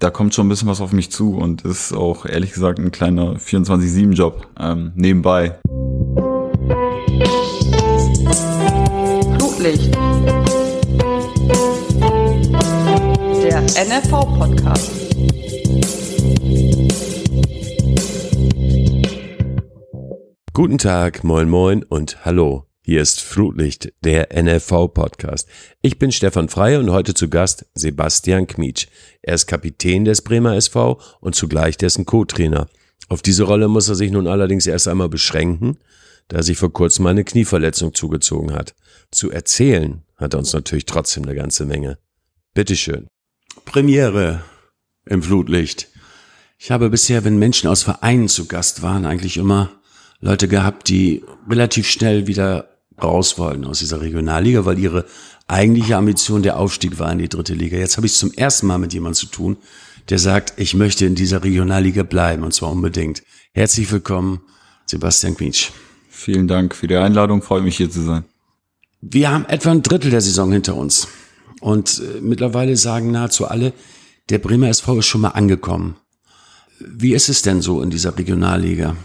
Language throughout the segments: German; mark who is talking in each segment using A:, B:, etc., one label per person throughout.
A: da kommt schon ein bisschen was auf mich zu und ist auch ehrlich gesagt ein kleiner 24-7-Job ähm, nebenbei.
B: Flutlicht. Der NFV-Podcast.
C: Guten Tag, moin moin und hallo. Hier ist Flutlicht, der NFV-Podcast. Ich bin Stefan Frey und heute zu Gast Sebastian Kmietsch. Er ist Kapitän des Bremer SV und zugleich dessen Co-Trainer. Auf diese Rolle muss er sich nun allerdings erst einmal beschränken, da sich vor kurzem eine Knieverletzung zugezogen hat. Zu erzählen hat er uns natürlich trotzdem eine ganze Menge. Bitteschön. Premiere im Flutlicht. Ich habe bisher, wenn Menschen aus Vereinen zu Gast waren, eigentlich immer Leute gehabt, die relativ schnell wieder raus wollten aus dieser Regionalliga, weil ihre eigentliche Ambition der Aufstieg war in die dritte Liga. Jetzt habe ich es zum ersten Mal mit jemandem zu tun, der sagt, ich möchte in dieser Regionalliga bleiben und zwar unbedingt. Herzlich willkommen, Sebastian Quietsch.
A: Vielen Dank für die Einladung, freue mich hier zu sein.
C: Wir haben etwa ein Drittel der Saison hinter uns und äh, mittlerweile sagen nahezu alle, der Bremer SV ist schon mal angekommen. Wie ist es denn so in dieser Regionalliga?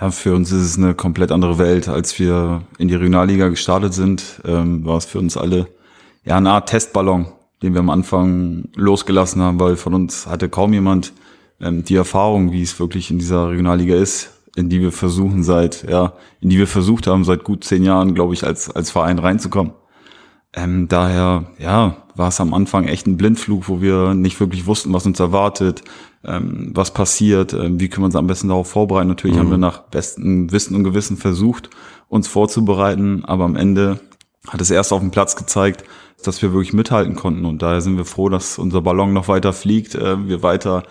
A: Ja, für uns ist es eine komplett andere Welt. Als wir in die Regionalliga gestartet sind, ähm, war es für uns alle ja eine Art Testballon, den wir am Anfang losgelassen haben, weil von uns hatte kaum jemand ähm, die Erfahrung, wie es wirklich in dieser Regionalliga ist, in die wir versuchen seit, ja, in die wir versucht haben, seit gut zehn Jahren, glaube ich, als, als Verein reinzukommen. Ähm, daher, ja, war es am Anfang echt ein Blindflug, wo wir nicht wirklich wussten, was uns erwartet, ähm, was passiert, ähm, wie können wir uns am besten darauf vorbereiten. Natürlich mhm. haben wir nach bestem Wissen und Gewissen versucht, uns vorzubereiten, aber am Ende hat es erst auf dem Platz gezeigt, dass wir wirklich mithalten konnten. Und daher sind wir froh, dass unser Ballon noch weiter fliegt, äh, wir weiter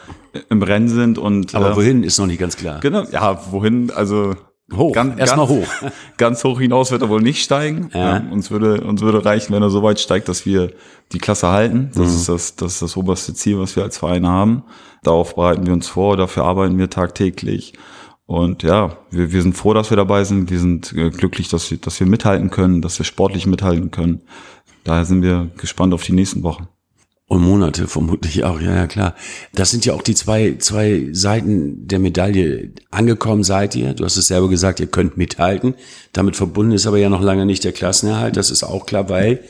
A: im Rennen sind und.
C: Aber äh, wohin ist noch nicht ganz klar.
A: Genau, ja, wohin, also
C: Hoch,
A: ganz,
C: erstmal hoch.
A: Ganz hoch hinaus wird er wohl nicht steigen. Ja. Ja, uns würde, uns würde reichen, wenn er so weit steigt, dass wir die Klasse halten. Das mhm. ist das, das ist das oberste Ziel, was wir als Verein haben. Darauf bereiten wir uns vor, dafür arbeiten wir tagtäglich. Und ja, wir, wir sind froh, dass wir dabei sind. Wir sind äh, glücklich, dass wir, dass wir mithalten können, dass wir sportlich mithalten können. Daher sind wir gespannt auf die nächsten Wochen.
C: Und Monate vermutlich auch, ja, ja, klar. Das sind ja auch die zwei, zwei Seiten der Medaille. Angekommen seid ihr, du hast es selber gesagt, ihr könnt mithalten. Damit verbunden ist aber ja noch lange nicht der Klassenerhalt, das ist auch klar, weil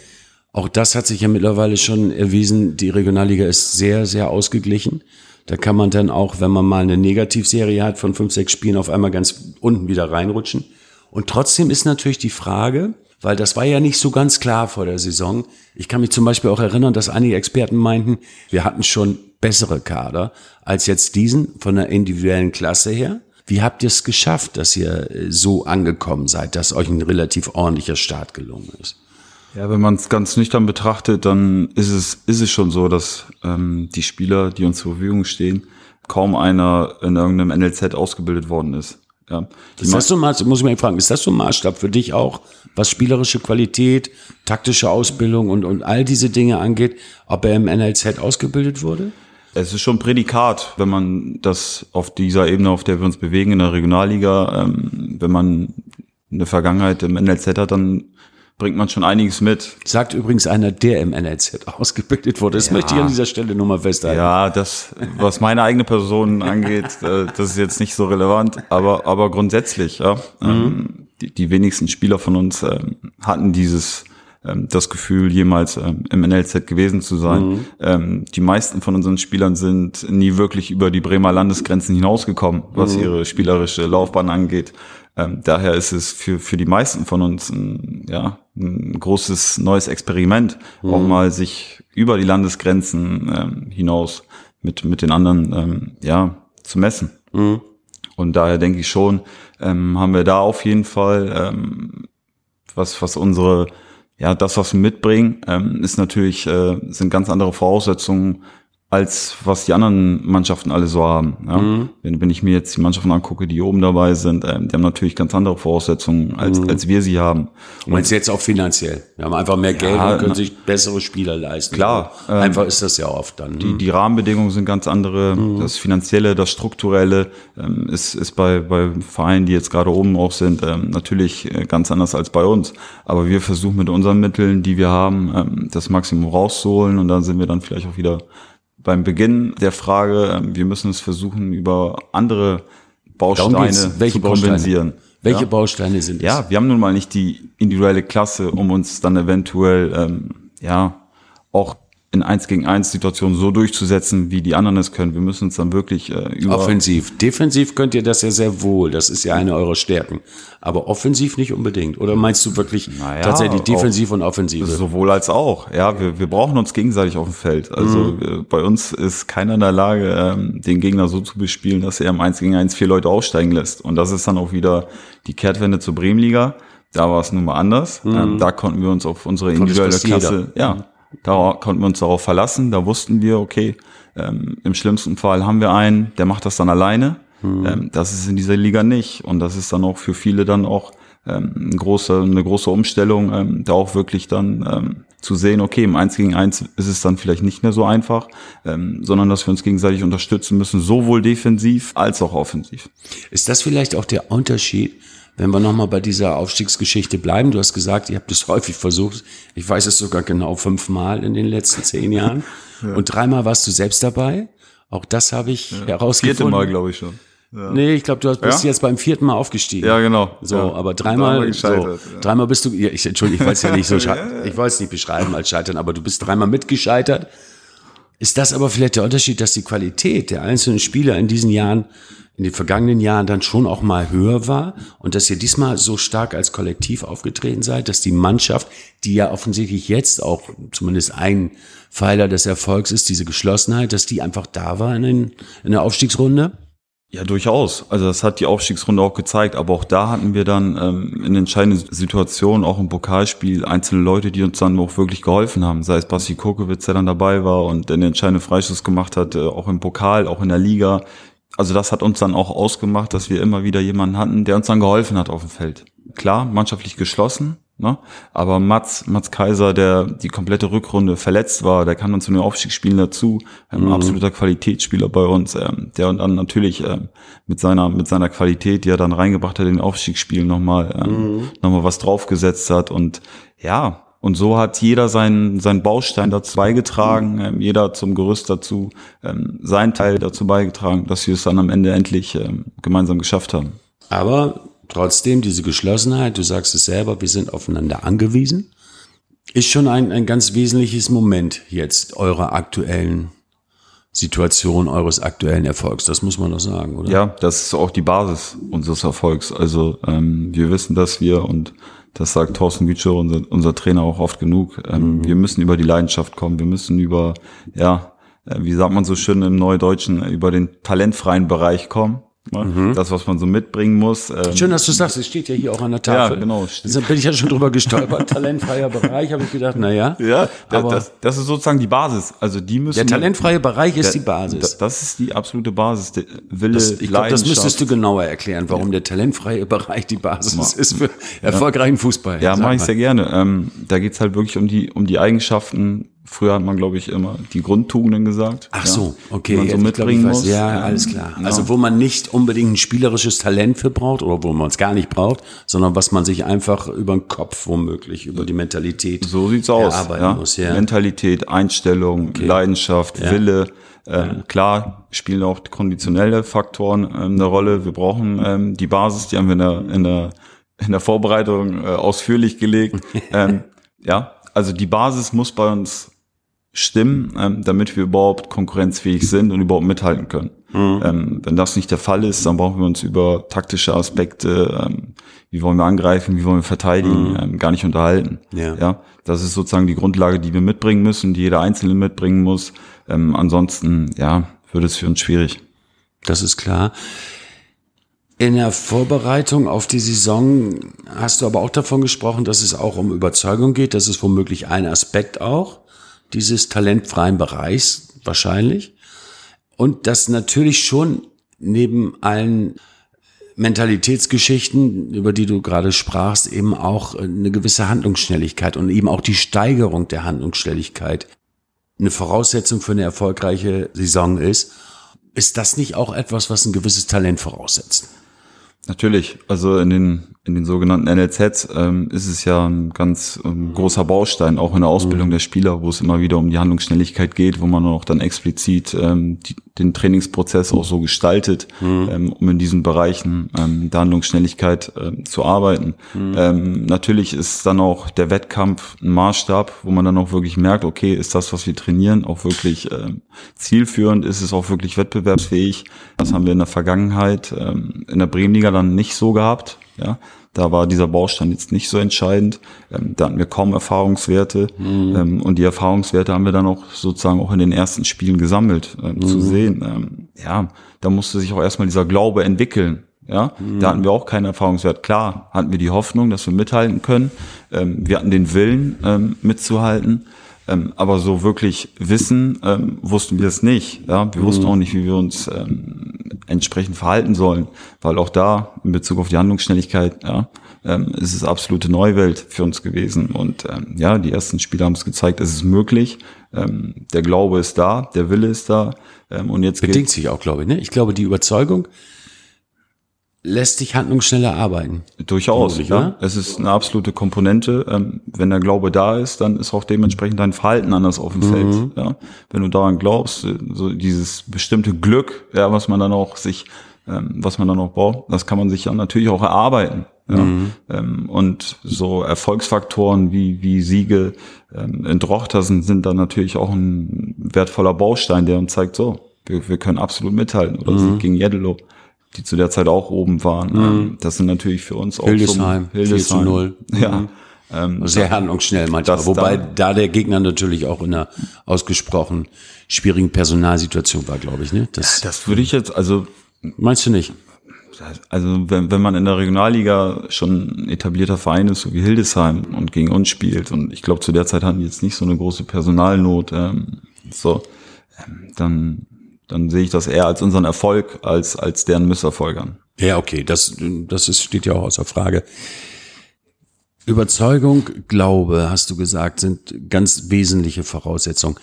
C: auch das hat sich ja mittlerweile schon erwiesen, die Regionalliga ist sehr, sehr ausgeglichen. Da kann man dann auch, wenn man mal eine Negativserie hat von fünf, sechs Spielen, auf einmal ganz unten wieder reinrutschen. Und trotzdem ist natürlich die Frage, weil das war ja nicht so ganz klar vor der Saison. Ich kann mich zum Beispiel auch erinnern, dass einige Experten meinten, wir hatten schon bessere Kader als jetzt diesen von der individuellen Klasse her. Wie habt ihr es geschafft, dass ihr äh, so angekommen seid, dass euch ein relativ ordentlicher Start gelungen ist?
A: Ja, wenn man es ganz nüchtern betrachtet, dann ist es, ist es schon so, dass ähm, die Spieler, die uns zur Verfügung stehen, kaum einer in irgendeinem NLZ ausgebildet worden ist. Ja.
C: Ist das so ein Maßstab, muss ich mal fragen, ist das so ein Maßstab für dich auch, was spielerische Qualität, taktische Ausbildung und, und all diese Dinge angeht, ob er im NLZ ausgebildet wurde?
A: Es ist schon Prädikat, wenn man das auf dieser Ebene, auf der wir uns bewegen, in der Regionalliga, ähm, wenn man eine Vergangenheit im NLZ hat, dann bringt man schon einiges mit.
C: Sagt übrigens einer, der im NLZ ausgebildet wurde. Das ja. möchte ich an dieser Stelle nur mal festhalten.
A: Ja, das, was meine eigene Person angeht, äh, das ist jetzt nicht so relevant, aber, aber grundsätzlich, ja. Mhm. Ähm, die, die wenigsten Spieler von uns ähm, hatten dieses, ähm, das Gefühl, jemals im NLZ gewesen zu sein. Mhm. Die meisten von unseren Spielern sind nie wirklich über die Bremer Landesgrenzen hinausgekommen, was mhm. ihre spielerische Laufbahn angeht. Ähm, daher ist es für, für die meisten von uns ein, ja, ein großes neues Experiment, mhm. auch mal sich über die Landesgrenzen ähm, hinaus mit, mit den anderen ähm, ja, zu messen. Mhm. Und daher denke ich schon, ähm, haben wir da auf jeden Fall ähm, was, was unsere, ja, das, was wir mitbringen, ähm, ist natürlich, äh, sind ganz andere Voraussetzungen als was die anderen Mannschaften alle so haben. Ja? Mhm. Wenn, wenn ich mir jetzt die Mannschaften angucke, die oben dabei sind, ähm, die haben natürlich ganz andere Voraussetzungen, als, mhm. als wir sie haben.
C: Und meinst jetzt auch finanziell? Wir haben einfach mehr Geld ja, und können sich bessere Spieler leisten.
A: Klar.
C: Ähm, einfach ist das ja oft dann.
A: Die, mhm. die Rahmenbedingungen sind ganz andere. Mhm. Das Finanzielle, das Strukturelle ähm, ist, ist bei, bei Vereinen, die jetzt gerade oben auch sind, ähm, natürlich äh, ganz anders als bei uns. Aber wir versuchen mit unseren Mitteln, die wir haben, ähm, das Maximum rauszuholen und dann sind wir dann vielleicht auch wieder beim Beginn der Frage, ähm, wir müssen es versuchen, über andere Bausteine
C: Welche
A: zu kompensieren.
C: Bausteine? Welche
A: ja?
C: Bausteine sind es?
A: Ja, wir haben nun mal nicht die individuelle Klasse, um uns dann eventuell ähm, ja auch in 1 gegen 1 Situationen so durchzusetzen, wie die anderen es können. Wir müssen uns dann wirklich äh, über
C: Offensiv. Defensiv könnt ihr das ja sehr wohl. Das ist ja eine eurer Stärken. Aber offensiv nicht unbedingt. Oder meinst du wirklich
A: Naja,
C: tatsächlich
A: auch-
C: defensiv und offensive?
A: Sowohl als auch. Ja, wir, wir brauchen uns gegenseitig auf dem Feld. Also
C: Mhm.
A: äh, bei uns ist keiner in der Lage, ähm, den Gegner so zu bespielen, dass er im 1 gegen 1 vier Leute aussteigen lässt. Und das ist dann auch wieder die Kehrtwende zur Bremenliga. Da war es nun mal anders. Ähm, da konnten wir uns auf unsere individuelle
C: das jeder.
A: Klasse, ja, da konnten wir uns darauf verlassen. Da wussten wir, okay, ähm, im schlimmsten Fall haben wir einen, der macht das dann alleine. Ähm, das ist in dieser Liga nicht. Und das ist dann auch für viele dann auch ähm, eine große, eine große Umstellung, ähm, da auch wirklich dann ähm, zu sehen, okay, im 1 gegen 1 ist es dann vielleicht nicht mehr so einfach, ähm, sondern dass wir uns gegenseitig unterstützen müssen, sowohl defensiv als auch offensiv.
C: Ist das vielleicht auch der Unterschied, wenn wir nochmal bei dieser Aufstiegsgeschichte bleiben? Du hast gesagt, ihr habt es häufig versucht. Ich weiß es sogar genau fünfmal in den letzten zehn Jahren. Und dreimal warst du selbst dabei. Auch das habe ich herausgefunden.
A: Vierte Mal, glaube ich schon.
C: Nee, ich glaube, du hast- bist
A: Ja?
C: jetzt beim vierten Mal aufgestiegen.
A: Ja, genau.
C: So,
A: Ja.
C: aber dreimal,
A: Dreimal
C: so,
A: ja.
C: dreimal bist du, ja, ich, Entschuldigung, ich wollte es ja nicht so, ich wollte es nicht beschreiben als scheitern, aber du bist dreimal mitgescheitert. Ist das aber vielleicht der Unterschied, dass die Qualität der einzelnen Spieler in diesen Jahren, in den vergangenen Jahren dann schon auch mal höher war und dass ihr diesmal so stark als Kollektiv aufgetreten seid, dass die Mannschaft, die ja offensichtlich jetzt auch zumindest ein Pfeiler des Erfolgs ist, diese Geschlossenheit, dass die einfach da war in, den, in der Aufstiegsrunde?
A: Ja, durchaus. Also das hat die Aufstiegsrunde auch gezeigt. Aber auch da hatten wir dann ähm, in entscheidenden Situationen, auch im Pokalspiel, einzelne Leute, die uns dann auch wirklich geholfen haben. Sei es Basti Kokowitz, der dann dabei war und den entscheidenden Freischuss gemacht hat, äh, auch im Pokal, auch in der Liga. Also das hat uns dann auch ausgemacht, dass wir immer wieder jemanden hatten, der uns dann geholfen hat auf dem Feld. Klar, mannschaftlich geschlossen, ne? aber Mats, Mats Kaiser, der die komplette Rückrunde verletzt war, der kann uns zu den Aufstiegsspielen dazu, ähm, absoluter Qualitätsspieler bei uns, ähm, der dann natürlich ähm, mit seiner mit seiner Qualität, die er dann reingebracht hat in den Aufstiegsspielen nochmal ähm, noch mal was draufgesetzt hat und ja, und so hat jeder seinen, seinen Baustein dazu beigetragen, ähm, jeder zum Gerüst dazu ähm, seinen Teil dazu beigetragen, dass wir es dann am Ende endlich ähm, gemeinsam geschafft haben.
C: Aber trotzdem diese Geschlossenheit, du sagst es selber, wir sind aufeinander angewiesen, ist schon ein, ein ganz wesentliches Moment jetzt eurer aktuellen Situation, eures aktuellen Erfolgs. Das muss man doch sagen, oder?
A: Ja, das ist auch die Basis unseres Erfolgs. Also ähm, wir wissen, dass wir, und das sagt Thorsten Gütscher, unser, unser Trainer auch oft genug, ähm, wir müssen über die Leidenschaft kommen, wir müssen über, ja, äh, wie sagt man so schön im Neudeutschen, über den talentfreien Bereich kommen. Ne? Das, was man so mitbringen muss. Ähm,
C: Schön, dass du sagst, es steht ja hier auch an der Tafel.
A: Ja, genau.
C: Da bin ich ja schon drüber gestolpert. Talentfreier Bereich, habe ich gedacht, na ja.
A: Ja, da,
C: aber
A: das, das ist sozusagen die Basis. Also die müssen.
C: der talentfreie Bereich ist
A: Da-
C: die Basis.
A: da- Das ist die absolute Basis. Der Wille,
C: Das, ich glaube, das müsstest du genauer erklären, warum der talentfreie Bereich die Basis ist für erfolgreichen Fußball.
A: Ja, mache ich sehr gerne. Ähm, da geht's halt wirklich um die, um die Eigenschaften. Früher hat man, glaube ich, immer die Grundtugenden gesagt.
C: Ach
A: ja,
C: so, okay.
A: Die man so
C: ich
A: mitbringen muss.
C: Ja, alles klar.
A: ja.
C: Also wo man nicht unbedingt ein spielerisches Talent für braucht oder wo man es gar nicht braucht, sondern was man sich einfach über den Kopf womöglich, über die Mentalität
A: So sieht's aus. Ja.
C: muss. Ja.
A: Mentalität, Einstellung, Leidenschaft, Wille. Ähm, Klar spielen auch konditionelle Faktoren ähm, eine Rolle. Wir brauchen ähm, die Basis, die haben wir in der, in der, in der Vorbereitung äh, ausführlich gelegt. ähm, ja, also die Basis muss bei uns stimmen, ähm, damit wir überhaupt konkurrenzfähig sind und überhaupt mithalten können. Ähm, wenn das nicht der Fall ist, dann brauchen wir uns über taktische Aspekte, ähm, wie wollen wir angreifen, wie wollen wir verteidigen, ähm, gar nicht unterhalten.
C: Ja.
A: ja, das ist sozusagen die Grundlage, die wir mitbringen müssen, die jeder Einzelne mitbringen muss. Ähm, ansonsten, ja, wird es für uns schwierig.
C: Das ist klar. In der Vorbereitung auf die Saison hast du aber auch davon gesprochen, dass es auch um Überzeugung geht. Das ist womöglich ein Aspekt auch dieses talentfreien Bereichs wahrscheinlich. Und dass natürlich schon neben allen Mentalitätsgeschichten, über die du gerade sprachst, eben auch eine gewisse Handlungsschnelligkeit und eben auch die Steigerung der Handlungsschnelligkeit eine Voraussetzung für eine erfolgreiche Saison ist. Ist das nicht auch etwas, was ein gewisses Talent voraussetzt?
A: Natürlich, also in den, in den sogenannten NLZs ähm, ist es ja ein ganz ähm, großer Baustein, auch in der Ausbildung der Spieler, wo es immer wieder um die Handlungsschnelligkeit geht, wo man auch dann explizit ähm, die, den Trainingsprozess auch so gestaltet, ähm, um in diesen Bereichen ähm, der Handlungsschnelligkeit ähm, zu arbeiten. Ähm, natürlich ist dann auch der Wettkampf ein Maßstab, wo man dann auch wirklich merkt, okay, ist das, was wir trainieren, auch wirklich zielführend, ist es auch wirklich wettbewerbsfähig. Das haben wir in der Vergangenheit in der Bremenliga dann nicht so gehabt. Ja, da war dieser Baustein jetzt nicht so entscheidend. Ähm, da hatten wir kaum Erfahrungswerte. Ähm, und die Erfahrungswerte haben wir dann auch sozusagen auch in den ersten Spielen gesammelt, ähm, zu sehen. Ähm, ja, da musste sich auch erstmal dieser Glaube entwickeln. Ja, da hatten wir auch keinen Erfahrungswert. Klar, hatten wir die Hoffnung, dass wir mithalten können. Ähm, wir hatten den Willen, ähm, mitzuhalten. Ähm, aber so wirklich wissen, ähm, wussten wir es nicht. Ja, wir wussten auch nicht, wie wir uns ähm, entsprechend verhalten sollen, weil auch da in Bezug auf die Handlungsschnelligkeit, ja, ähm, ist es absolute Neuwelt für uns gewesen. Und ähm, ja, die ersten Spiele haben es gezeigt, es ist möglich. Ähm, der Glaube ist da, der Wille ist da. Ähm, und jetzt
C: Bedingt sich auch, glaube ich. Ne? Ich glaube, die Überzeugung lässt dich handlungsschneller arbeiten.
A: Durchaus,
C: Vermutlich,
A: ja.
C: oder?
A: Es ist eine absolute Komponente. Ähm, wenn der Glaube da ist, dann ist auch dementsprechend dein Verhalten anders auf dem Feld. Ja. Wenn du daran glaubst, äh, so dieses bestimmte Glück, ja, was man dann auch sich, ähm, was man dann auch braucht, das kann man sich dann natürlich auch erarbeiten. Ja. Ähm, und so Erfolgsfaktoren wie, wie Siege ähm, in Drochtersen sind dann natürlich auch ein wertvoller Baustein, der uns zeigt, so, wir, wir können absolut mithalten. Oder Sieg gegen Jeddelo, die zu der Zeit auch oben waren. Ähm, Das sind natürlich für uns auch
C: Hildesheim,
A: so
C: 4 zu 0.
A: Ja. Ähm,
C: Sehr handlungsschnell manchmal. Wobei
A: dann-
C: da der Gegner natürlich auch in einer ausgesprochen schwierigen Personalsituation war, glaube ich. Ne? Das
A: das würde ich jetzt, also
C: meinst du nicht?
A: Also wenn, wenn man in der Regionalliga schon ein etablierter Verein ist, so wie Hildesheim und gegen uns spielt, und ich glaube zu der Zeit hatten die jetzt nicht so eine große Personalnot, ähm, so, ähm, dann, dann sehe ich das eher als unseren Erfolg, als, als deren Misserfolgern.
C: Ja, okay, das, das ist, steht ja auch außer Frage. Überzeugung, Glaube, hast du gesagt, sind ganz wesentliche Voraussetzungen.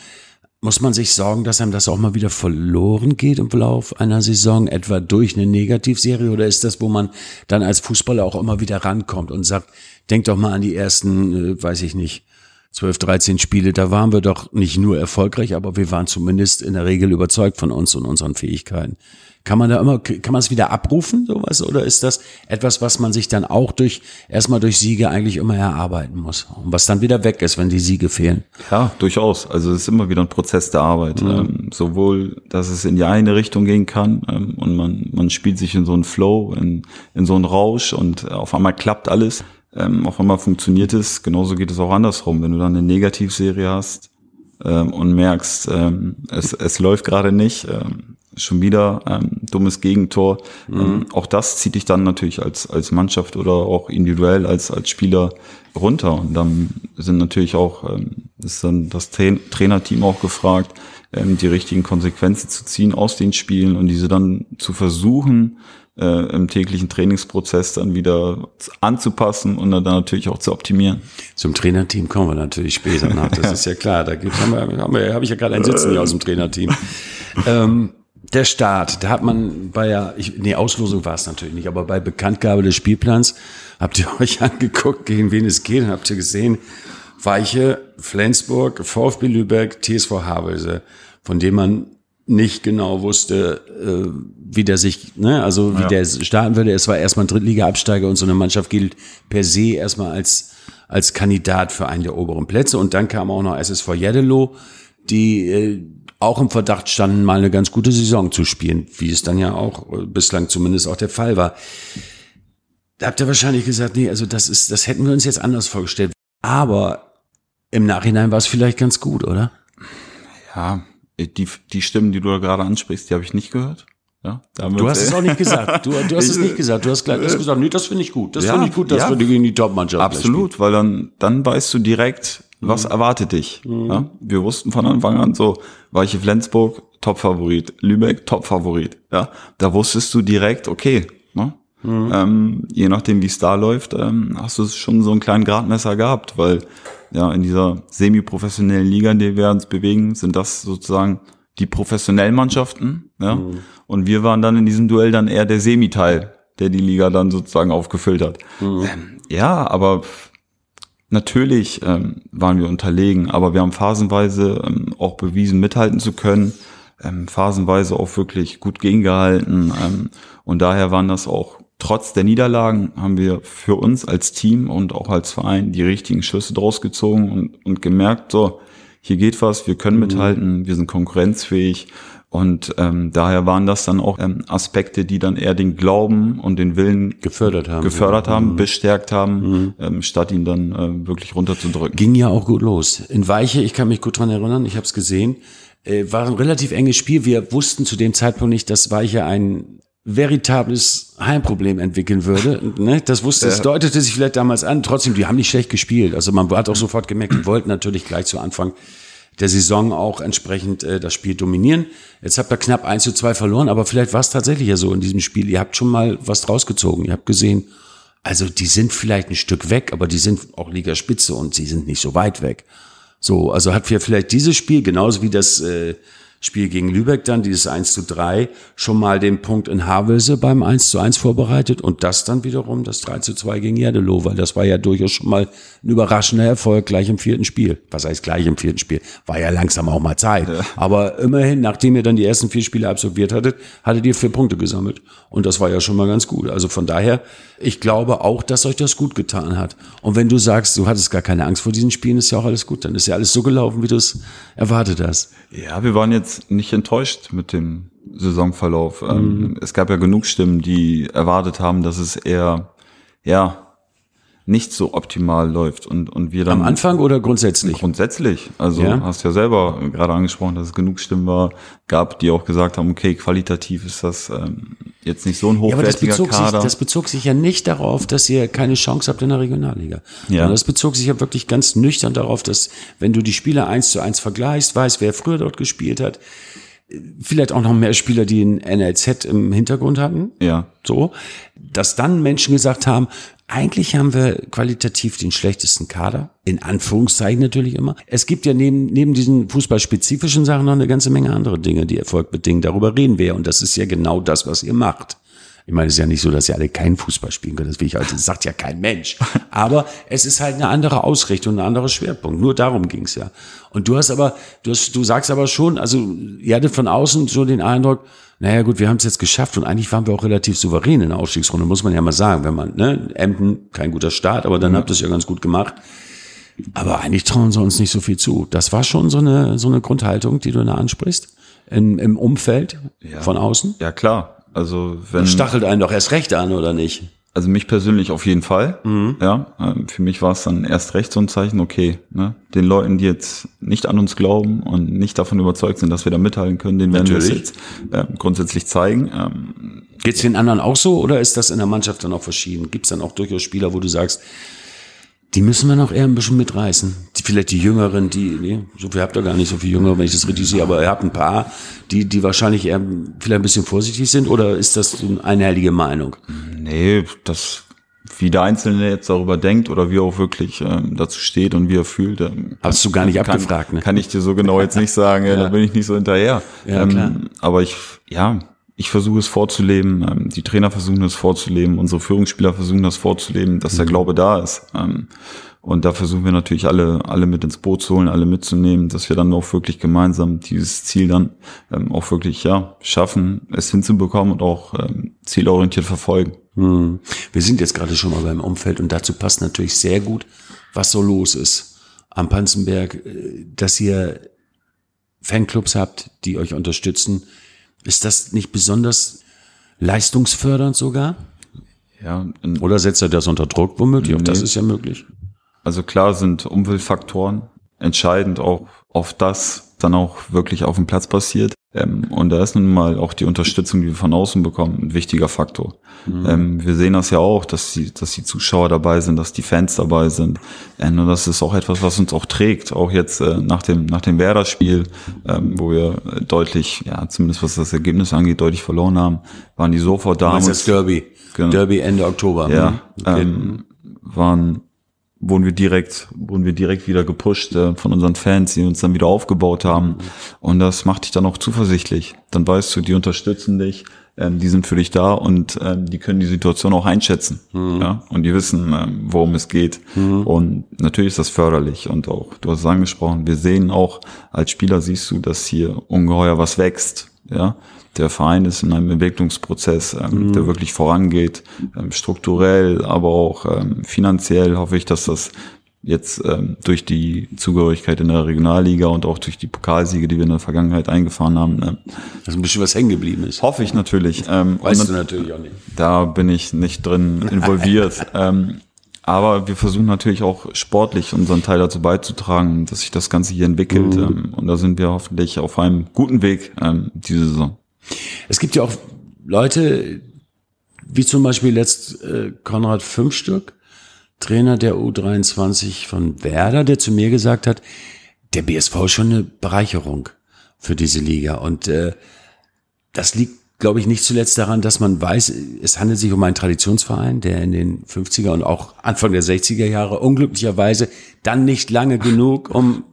C: Muss man sich sorgen, dass einem das auch mal wieder verloren geht im Verlauf einer Saison, etwa durch eine Negativserie? Oder ist das, wo man dann als Fußballer auch immer wieder rankommt und sagt, denk doch mal an die ersten, äh, weiß ich nicht, 12, 13 Spiele, da waren wir doch nicht nur erfolgreich, aber wir waren zumindest in der Regel überzeugt von uns und unseren Fähigkeiten. Kann man da immer, kann man es wieder abrufen, sowas? Oder ist das etwas, was man sich dann auch durch, erstmal durch Siege eigentlich immer erarbeiten muss? Und was dann wieder weg ist, wenn die Siege fehlen?
A: Ja, durchaus. Also es ist immer wieder ein Prozess der Arbeit. Ähm, sowohl, dass es in die eine Richtung gehen kann ähm, und man, man spielt sich in so einen Flow, in, in so einen Rausch und auf einmal klappt alles. Ähm, auf einmal funktioniert es. Genauso geht es auch andersrum. Wenn du dann eine Negativserie hast ähm, und merkst, ähm, es, es läuft gerade nicht, ähm, schon wieder ähm, dummes Gegentor. Ähm, auch das zieht dich dann natürlich als, als Mannschaft oder auch individuell als, als Spieler runter. Und dann sind natürlich auch, ähm, ist dann das Tra Trainerteam auch gefragt, ähm, die richtigen Konsequenzen zu ziehen aus den Spielen und diese dann zu versuchen, äh, im täglichen Trainingsprozess dann wieder anzupassen und dann natürlich auch zu optimieren.
C: Zum Trainerteam kommen wir natürlich später nach. Das ist ja klar. Da gibt, haben wir, haben wir, habe ich ja gerade einen Sitzen hier aus dem Trainerteam. ähm, der Start, da hat man bei ja, ich, nee, Auslosung war es natürlich nicht, aber bei Bekanntgabe des Spielplans habt ihr euch angeguckt, gegen wen es geht, und habt ihr gesehen, Weiche, Flensburg, VfB Lübeck, TSV Havelse, von dem man nicht genau wusste, äh, wie der sich, ne, also wie
A: Ja.
C: der starten würde. Es war erstmal ein Drittliga-Absteiger und so eine Mannschaft gilt per se erstmal als, als Kandidat für einen der oberen Plätze. Und dann kam auch noch SSV Jeddelo, die äh, auch im Verdacht standen, mal eine ganz gute Saison zu spielen, wie es dann ja auch äh, bislang zumindest auch der Fall war. Da habt ihr wahrscheinlich gesagt, nee, also das ist, das hätten wir uns jetzt anders vorgestellt. Aber im Nachhinein war es vielleicht ganz gut, oder?
A: Ja, die, die Stimmen, die du da gerade ansprichst, die habe ich nicht gehört. Ja,
C: Du hast es auch nicht gesagt. Du, du hast es
A: Ich-
C: nicht gesagt. Du hast gleich hast gesagt, nee, das finde ich gut. Das
A: Ja,
C: finde ich gut, dass
A: ja.
C: wir gegen die Top-Mannschaft
A: Absolut, weil dann, dann weißt du direkt, was erwartet dich. Ja? Wir wussten von Anfang an so, Weiche Flensburg, Top-Favorit, Lübeck, Top-Favorit. Ja? Da wusstest du direkt, okay, ne? ähm, je nachdem wie es da läuft, ähm, hast du schon so einen kleinen Gradmesser gehabt, weil ja in dieser semi-professionellen Liga, in der wir uns bewegen, sind das sozusagen die professionellen Mannschaften. Ja? Und wir waren dann in diesem Duell dann eher der Semi-Teil. der die Liga dann sozusagen aufgefüllt hat. Ähm, ja, aber natürlich ähm, waren wir unterlegen, aber wir haben phasenweise ähm, auch bewiesen, mithalten zu können, ähm, phasenweise auch wirklich gut gegengehalten. Ähm, und daher waren das auch trotz der Niederlagen haben wir für uns als Team und auch als Verein die richtigen Schlüsse draus gezogen und, und gemerkt, so, hier geht was, wir können mithalten, wir sind konkurrenzfähig und ähm, daher waren das dann auch ähm, Aspekte, die dann eher den Glauben und den Willen
C: Gefördert haben.
A: gefördert haben, bestärkt haben, ähm, statt ihn dann äh, wirklich runterzudrücken.
C: Ging ja auch gut los. In Weiche, ich kann mich gut dran erinnern, ich habe es gesehen, äh, war ein relativ enges Spiel. Wir wussten zu dem Zeitpunkt nicht, dass Weiche ein veritables Heimproblem entwickeln würde. Ne? Das wusste, es deutete sich vielleicht damals an. Trotzdem, die haben nicht schlecht gespielt. Also man hat auch sofort gemerkt, die wollten natürlich gleich zu Anfang der Saison auch entsprechend äh, das Spiel dominieren. Jetzt habt ihr knapp 1 zu 2 verloren, aber vielleicht war es tatsächlich ja so in diesem Spiel. Ihr habt schon mal was rausgezogen. Ihr habt gesehen, also die sind vielleicht ein Stück weg, aber die sind auch Ligaspitze und sie sind nicht so weit weg. So, also hat vielleicht dieses Spiel, genauso wie das äh, Spiel gegen Lübeck dann, dieses 1 zu 3, schon mal den Punkt in Havelse beim 1 zu 1 vorbereitet und das dann wiederum das 3 zu 2 gegen Jerdelow, weil das war ja durchaus schon mal ein überraschender Erfolg gleich im vierten Spiel. Was heißt gleich im vierten Spiel? War ja langsam auch mal Zeit. Aber immerhin, nachdem ihr dann die ersten vier Spiele absolviert hattet, hattet ihr vier Punkte gesammelt. Und das war ja schon mal ganz gut. Also von daher, ich glaube auch, dass euch das gut getan hat. Und wenn du sagst, du hattest gar keine Angst vor diesen Spielen, ist ja auch alles gut. Dann ist ja alles so gelaufen, wie du es erwartet hast.
A: Ja, wir waren jetzt nicht enttäuscht mit dem Saisonverlauf. Ähm, es gab ja genug Stimmen, die erwartet haben, dass es eher, ja, nicht so optimal läuft und, und wir dann
C: Am Anfang oder grundsätzlich?
A: Grundsätzlich. Also
C: Ja.
A: hast ja selber gerade angesprochen, dass es genug Stimmen war, gab, die auch gesagt haben, okay, qualitativ ist das ähm, jetzt nicht so ein
C: Ja, aber das
A: hochwertiger
C: bezog, sich,
A: Kader.
C: das bezog sich ja nicht darauf, dass ihr keine Chance habt in der Regionalliga.
A: Ja.
C: Sondern das bezog sich ja wirklich ganz nüchtern darauf, dass, wenn du die Spieler eins zu eins vergleichst, weißt, wer früher dort gespielt hat, vielleicht auch noch mehr Spieler, die ein NLZ im Hintergrund hatten,
A: ja,
C: so, dass dann Menschen gesagt haben, eigentlich haben wir qualitativ den schlechtesten Kader, in Anführungszeichen natürlich immer. Es gibt ja neben, neben diesen fußballspezifischen Sachen noch eine ganze Menge andere Dinge, die Erfolg bedingen. Darüber reden wir ja und das ist ja genau das, was ihr macht. Ich meine, es ist ja nicht so, dass ihr alle keinen Fußball spielen könnt, das will ich also, das sagt ja kein Mensch. Aber es ist halt eine andere Ausrichtung, ein anderer Schwerpunkt. Nur darum ging's ja. Und du hast aber, du, hast, du sagst aber schon, also ihr hattet von außen so den Eindruck, naja gut, wir haben es jetzt geschafft und eigentlich waren wir auch relativ souverän in der Aufstiegsrunde, muss man ja mal sagen. Wenn man, ne, Emden, kein guter Start, aber dann habt ihr es ja ganz gut gemacht. Aber eigentlich trauen sie uns nicht so viel zu. Das war schon so eine, so eine Grundhaltung, die du da ansprichst, in, im Umfeld von außen.
A: ja klar. Also wenn
C: Stachelt einen doch erst recht an, oder nicht?
A: Also mich persönlich auf jeden Fall. Ja, ähm, für mich war es dann erst recht so ein Zeichen, okay, ne, den Leuten, die jetzt nicht an uns glauben und nicht davon überzeugt sind, dass wir da mithalten können, den werden wir es jetzt ähm, grundsätzlich zeigen. Ähm,
C: Geht's den anderen auch so oder ist das in der Mannschaft dann auch verschieden? Gibt's dann auch durchaus Spieler, wo du sagst, die müssen wir noch eher ein bisschen mitreißen? Vielleicht die Jüngeren, die, nee, so viel habt ihr gar nicht, so viel Jüngere, wenn ich das richtig sehe, aber ihr habt ein paar, die, die wahrscheinlich eher vielleicht ein bisschen vorsichtig sind oder ist das so eine einhellige Meinung?
A: nee, das wie der Einzelne jetzt darüber denkt oder wie er auch wirklich ähm, dazu steht und wie er fühlt. Ähm,
C: Hast du gar nicht
A: kann,
C: abgefragt, ne?
A: Kann ich dir so genau jetzt nicht sagen, ja. da bin ich nicht so hinterher.
C: Ja, klar.
A: aber ich, ja, ich versuche es vorzuleben, ähm, die Trainer versuchen es vorzuleben, unsere Führungsspieler versuchen das vorzuleben, dass
C: Mhm.
A: der Glaube da ist. Ähm, und da versuchen wir natürlich alle, alle mit ins Boot zu holen, alle mitzunehmen, dass wir dann auch wirklich gemeinsam dieses Ziel dann ähm, auch wirklich ja schaffen, es hinzubekommen und auch ähm, zielorientiert verfolgen.
C: Hm. Wir sind jetzt gerade schon mal beim Umfeld und dazu passt natürlich sehr gut, was so los ist am Panzenberg, äh, dass ihr Fanclubs habt, die euch unterstützen. Ist das nicht besonders leistungsfördernd sogar?
A: Ja,
C: Oder setzt er das unter Druck womöglich? Auch das
A: Nee.
C: ist ja möglich.
A: Also klar sind Umweltfaktoren entscheidend auch auf das dann auch wirklich auf dem Platz passiert. Ähm, und da ist nun mal auch die Unterstützung, die wir von außen bekommen, ein wichtiger Faktor. Ähm, wir sehen das ja auch, dass die, dass die Zuschauer dabei sind, dass die Fans dabei sind. Ähm, und das ist auch etwas, was uns auch trägt. Auch jetzt äh, nach dem, nach dem Werder-Spiel, ähm, wo wir äh, deutlich, ja, zumindest was das Ergebnis angeht, deutlich verloren haben, waren die sofort da.
C: Das ist das Derby.
A: Genau.
C: Derby Ende Oktober.
A: ja,
C: Hm. Okay.
A: ähm, waren wurden wir direkt, wurden wir direkt wieder gepusht äh, von unseren Fans, die uns dann wieder aufgebaut haben. Und das macht dich dann auch zuversichtlich. Dann weißt du, die unterstützen dich, ähm, die sind für dich da und ähm, die können die Situation auch einschätzen. Ja? Und die wissen, ähm, worum es geht. Und natürlich ist das förderlich. Und auch, du hast es angesprochen, wir sehen auch, als Spieler siehst du, dass hier ungeheuer was wächst. Ja, der Verein ist in einem Entwicklungsprozess, ähm, der wirklich vorangeht, ähm, strukturell, aber auch ähm, finanziell hoffe ich, dass das jetzt ähm, durch die Zugehörigkeit in der Regionalliga und auch durch die Pokalsiege, die wir in der Vergangenheit eingefahren haben, äh,
C: Dass ein bisschen was hängen geblieben ist.
A: hoffe ich natürlich. Ähm,
C: Weißt du natürlich auch nicht.
A: da bin ich nicht drin involviert. ähm, aber wir versuchen natürlich auch sportlich unseren Teil dazu beizutragen, dass sich das Ganze hier entwickelt. Ähm, und da sind wir hoffentlich auf einem guten Weg ähm, diese Saison.
C: Es gibt ja auch Leute, wie zum Beispiel letzt äh, Konrad Fünfstück, Trainer der U23 von Werder, der zu mir gesagt hat, der BSV ist schon eine Bereicherung für diese Liga. Und äh, das liegt, glaube ich, nicht zuletzt daran, dass man weiß, es handelt sich um einen Traditionsverein, der in den 50er und auch Anfang der 60er Jahre unglücklicherweise dann nicht lange genug, um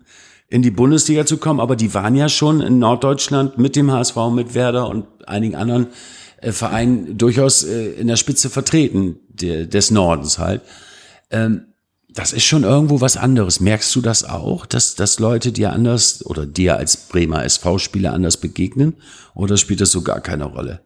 C: in die Bundesliga zu kommen, aber die waren ja schon in Norddeutschland mit dem HSV, mit Werder und einigen anderen äh, Vereinen durchaus äh, in der Spitze vertreten, der, des Nordens halt. Ähm, das ist schon irgendwo was anderes. Merkst du das auch, dass, dass Leute dir anders oder dir als Bremer SV-Spieler anders begegnen? Oder spielt das so gar keine Rolle?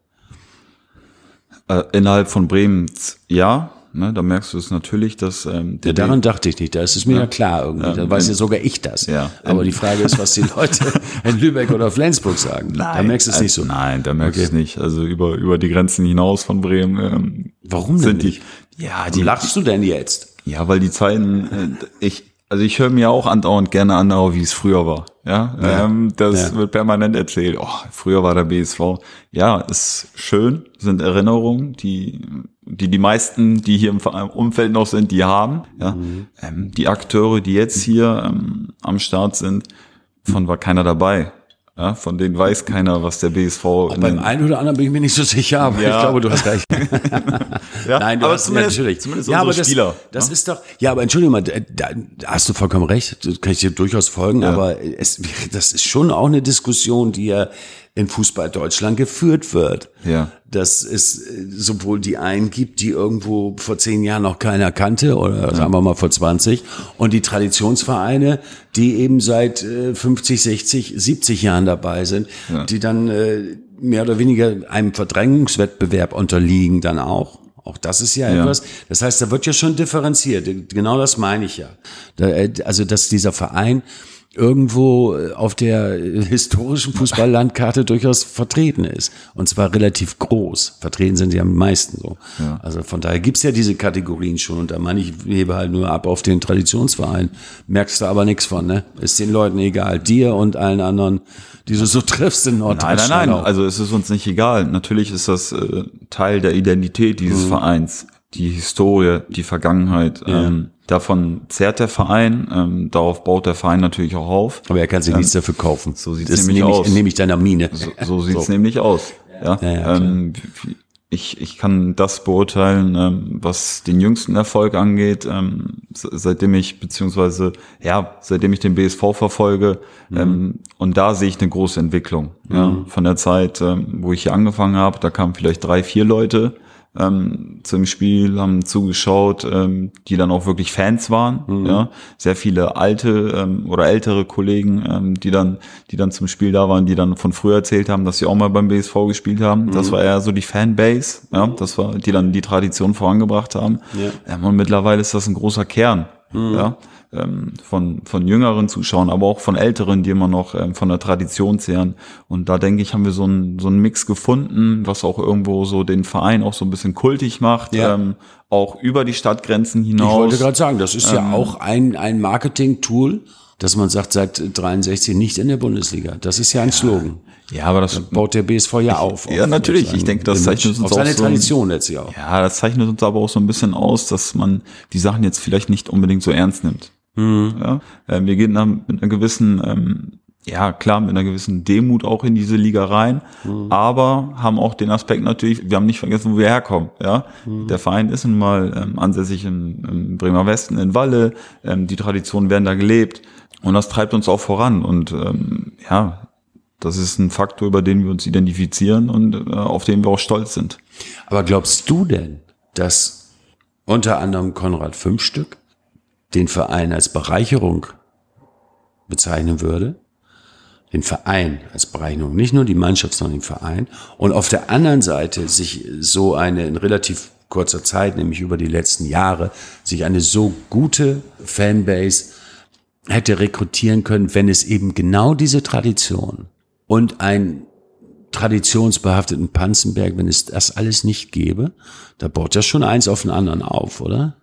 A: Äh, innerhalb von Bremen, ja, ne, da merkst du es natürlich, dass ähm,
C: Ja, daran dachte ich nicht. Da ist es mir ja, klar irgendwie. Da weiß ja sogar ich das.
A: Ja.
C: Aber die Frage ist, was die Leute in Lübeck oder Flensburg sagen. da merkst du es nicht so.
A: Nein, da merkst du es nicht. Also über, über die Grenzen hinaus von Bremen ähm,
C: Warum denn
A: sind die.
C: nicht?
A: Ja,
C: Warum
A: die
C: lachst du denn jetzt?
A: Ja, weil die Zeiten, äh, ich, also ich höre mir auch andauernd gerne an, wie es früher war. Ja, Ähm, das
C: Ja.
A: wird permanent erzählt. Oh, früher war der BSV. Ja, ist schön, sind Erinnerungen, die die die meisten, die hier im Umfeld noch sind, die haben. Ja,
C: Mhm.
A: ähm, die Akteure, die jetzt hier ähm, am Start sind, von war keiner dabei. Ja, von denen weiß keiner, was der BSV in
C: Beim einen oder anderen bin ich mir nicht so sicher, aber
A: Ja.
C: ich glaube, du hast recht.
A: ja,
C: Nein, du
A: aber
C: hast
A: zumindest,
C: natürlich.
A: zumindest
C: ja, aber das,
A: Spieler.
C: das ist doch. Ja, aber entschuldige mal, da, da hast du vollkommen recht. Das kann ich dir durchaus folgen. Aber es, das ist schon auch eine Diskussion, die ja in Fußball Deutschland geführt wird.
A: Ja.
C: Dass es äh, sowohl die einen gibt, die irgendwo vor zehn Jahren noch keiner kannte oder sagen wir mal vor 20 und die Traditionsvereine, die eben seit äh, 50, 60, 70 Jahren dabei sind, die dann äh, mehr oder weniger einem Verdrängungswettbewerb unterliegen dann auch. Auch das ist ja,
A: Ja.
C: etwas. Das heißt, da wird ja schon differenziert. Genau das meine ich ja. Äh, also, dass dieser Verein irgendwo äh, auf der äh, historischen Fußballlandkarte durchaus vertreten ist. Und zwar relativ groß. Vertreten sind sie am meisten so. Also von daher gibt's ja diese Kategorien schon. Und da meine ich, ich hebe halt nur ab auf den Traditionsverein. Merkst du aber nichts von, ne? Ist den Leuten egal. Dir und allen anderen, die du so triffst in
A: Nein,
C: Norddeutschland.
A: nein, nein.
C: auch.
A: Also es ist uns nicht egal. Natürlich ist das äh, Teil der Identität dieses
C: Mhm.
A: Vereins, die Historie, die Vergangenheit. Ähm, davon zehrt der Verein, ähm, darauf baut der Verein natürlich auch auf.
C: aber er kann sich nichts dafür kaufen.
A: so sieht's
C: das
A: nämlich
C: nehme ich,
A: aus.
C: nehme ich deiner Mine.
A: So, so sieht's nämlich aus. Ja,
C: Ja, ja,
A: ähm, ich, ich kann das beurteilen, ähm, was den jüngsten Erfolg angeht, ähm, se- seitdem ich, beziehungsweise, ja, seitdem ich den BSV verfolge,
C: Mhm.
A: ähm, und da sehe ich eine große Entwicklung. Ja, von der Zeit, ähm, wo ich hier angefangen habe, da kamen vielleicht drei, vier Leute ähm, zum Spiel, haben zugeschaut, ähm, die dann auch wirklich Fans waren.
C: Mhm.
A: Ja, sehr viele alte ähm, oder ältere Kollegen, ähm, die dann, die dann zum Spiel da waren, die dann von früher erzählt haben, dass sie auch mal beim BSV gespielt haben.
C: Mhm.
A: Das war eher so die Fanbase, ja, das war, die dann die Tradition vorangebracht haben.
C: Ja.
A: Ähm, und mittlerweile ist das ein großer Kern. Ja, ähm, von, von jüngeren Zuschauern, aber auch von älteren, die immer noch ähm, von der Tradition zehren. Und da denke ich, haben wir so einen so einen Mix gefunden, was auch irgendwo so den Verein auch so ein bisschen kultig macht,
C: Ja.
A: ähm, auch über die Stadtgrenzen
C: Ich
A: hinaus.
C: wollte gerade sagen, das ist
A: Ähm.
C: ja auch ein, ein Marketing-Tool, dass man sagt, seit 63 nicht in der Bundesliga. Das ist ja ein Slogan.
A: ja, aber das,
C: Baut der BSV ja auf.
A: Ja,
C: auf
A: natürlich. Ich denke, das zeichnet uns
C: auf
A: auch
C: seine
A: so-
C: Tradition letztlich auch.
A: ja, das zeichnet uns aber auch so ein bisschen aus, dass man die Sachen jetzt vielleicht nicht unbedingt so ernst nimmt.
C: Mhm.
A: Ja, äh, wir gehen dann mit einer gewissen ähm, ja, klar, mit einer gewissen Demut auch in diese Liga rein, mhm. aber haben auch den Aspekt natürlich, wir haben nicht vergessen, wo wir herkommen. Ja, mhm. Der Verein ist nun mal ähm, ansässig im, im Bremer Westen, in Walle, ähm, die Traditionen werden da gelebt und das treibt uns auch voran und ähm, ja, das ist ein Faktor, über den wir uns identifizieren und äh, auf den wir auch stolz sind.
C: Aber glaubst du denn, dass unter anderem Konrad Fünfstück den Verein als Bereicherung bezeichnen würde? den Verein als Berechnung, nicht nur die Mannschaft, sondern den Verein. Und auf der anderen Seite sich so eine in relativ kurzer Zeit, nämlich über die letzten Jahre, sich eine so gute Fanbase hätte rekrutieren können, wenn es eben genau diese Tradition und ein traditionsbehafteten Panzenberg, wenn es das alles nicht gäbe, da baut ja schon eins auf den anderen auf, oder?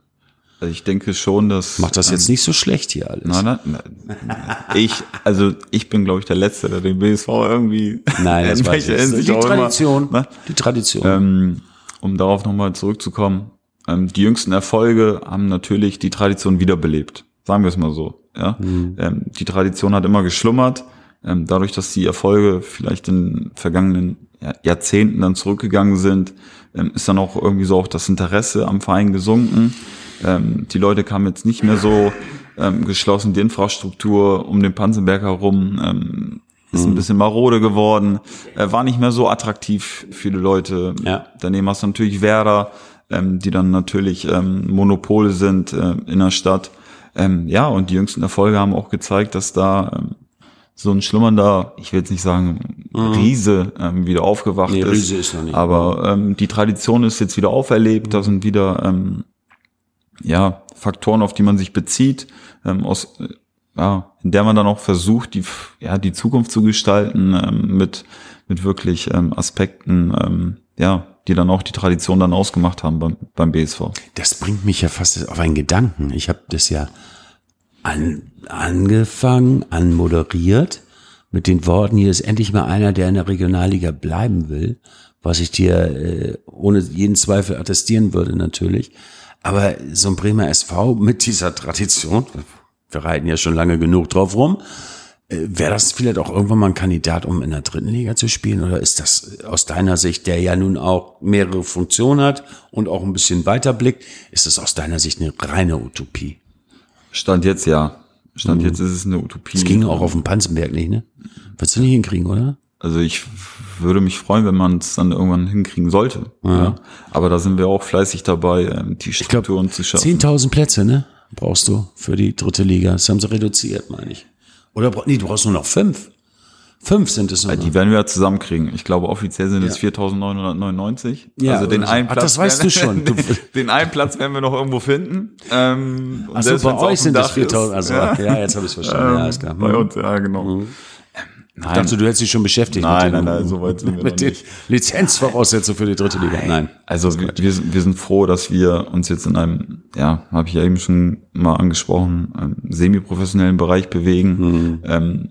A: Also ich denke schon, dass.
C: Macht das jetzt ähm, nicht so schlecht hier alles?
A: Nein, nein, nein. Ich, also ich bin, glaube ich, der Letzte, der den BSV irgendwie.
C: Nein, das weiß ich. Die Tradition. Immer, ne? Die Tradition.
A: Ähm, um darauf nochmal zurückzukommen. Ähm, die jüngsten Erfolge haben natürlich die Tradition wiederbelebt. Sagen wir es mal so. Ja? Mhm. Ähm, die Tradition hat immer geschlummert. Ähm, dadurch, dass die Erfolge vielleicht in vergangenen Jahrzehnten dann zurückgegangen sind, ähm, ist dann auch irgendwie so auch das Interesse am Verein gesunken. Ähm, die Leute kamen jetzt nicht mehr so ähm, geschlossen. Die Infrastruktur um den Panzenberg herum ist ein mhm. bisschen marode geworden. Äh, war nicht mehr so attraktiv für die Leute. Ja. Daneben hast du natürlich Werder, die dann natürlich Monopole sind äh, in der Stadt. Ja, und die jüngsten Erfolge haben auch gezeigt, dass da so ein schlummernder, ich will jetzt nicht sagen mhm. Riese ähm, wieder aufgewacht nee, ist. Riese ist noch nicht. Aber ähm, die Tradition ist jetzt wieder auferlebt. Mhm. Da sind wieder ähm, ja, Faktoren, auf die man sich bezieht, ähm, aus, äh, ja, in der man dann auch versucht, die, ja, die Zukunft zu gestalten, ähm, mit, mit wirklich ähm, Aspekten, ähm, ja, die dann auch die Tradition dann ausgemacht haben beim, beim BSV.
C: Das bringt mich ja fast auf einen Gedanken. Ich habe das ja an, angefangen, anmoderiert mit den Worten, hier ist endlich mal einer, der in der Regionalliga bleiben will, was ich dir äh, ohne jeden Zweifel attestieren würde natürlich. Aber so ein Bremer SV mit dieser Tradition, wir reiten ja schon lange genug drauf rum, äh, wäre das vielleicht auch irgendwann mal ein Kandidat, um in der dritten Liga zu spielen? Oder ist das aus deiner Sicht, der ja nun auch mehrere Funktionen hat und auch ein bisschen weiterblickt, ist das aus deiner Sicht eine reine Utopie?
A: Stand jetzt ja. Stand mhm. jetzt ist es eine Utopie.
C: Das ging auch auf dem Panzenberg nicht, ne? Willst du nicht hinkriegen, oder?
A: Also ich würde mich freuen, wenn man es dann irgendwann hinkriegen sollte. Ja. ja. Aber da sind wir auch fleißig dabei, ähm, die Strukturen
C: glaub, zu
A: schaffen.
C: 10.000 Plätze, ne? Brauchst du für die dritte Liga. Das haben sie reduziert, meine ich. Oder nee, du brauchst nur noch fünf. Fünf sind es
A: noch. Die werden wir ja zusammenkriegen. Ich glaube, offiziell sind es ja. 4.999.
C: Ja, also den einen Platz. Ach, das weißt werden, du schon. Du,
A: den einen Platz werden wir noch irgendwo finden.
C: Ähm, also bei euch sind es 4.000. Also, ja, ja jetzt habe ich es verstanden. Ähm, ja, ist klar.
A: Bei mhm. uns, ja, genau. Mhm.
C: Nein. Ich dachte, du hättest dich schon beschäftigt
A: nein, mit, den, nein, nein, so weit
C: sind wir mit den Lizenzvoraussetzungen für die dritte Liga.
A: Nein. Also wir, wir, wir sind froh, dass wir uns jetzt in einem, ja, habe ich ja eben schon mal angesprochen, semi-professionellen Bereich bewegen, mhm. ähm,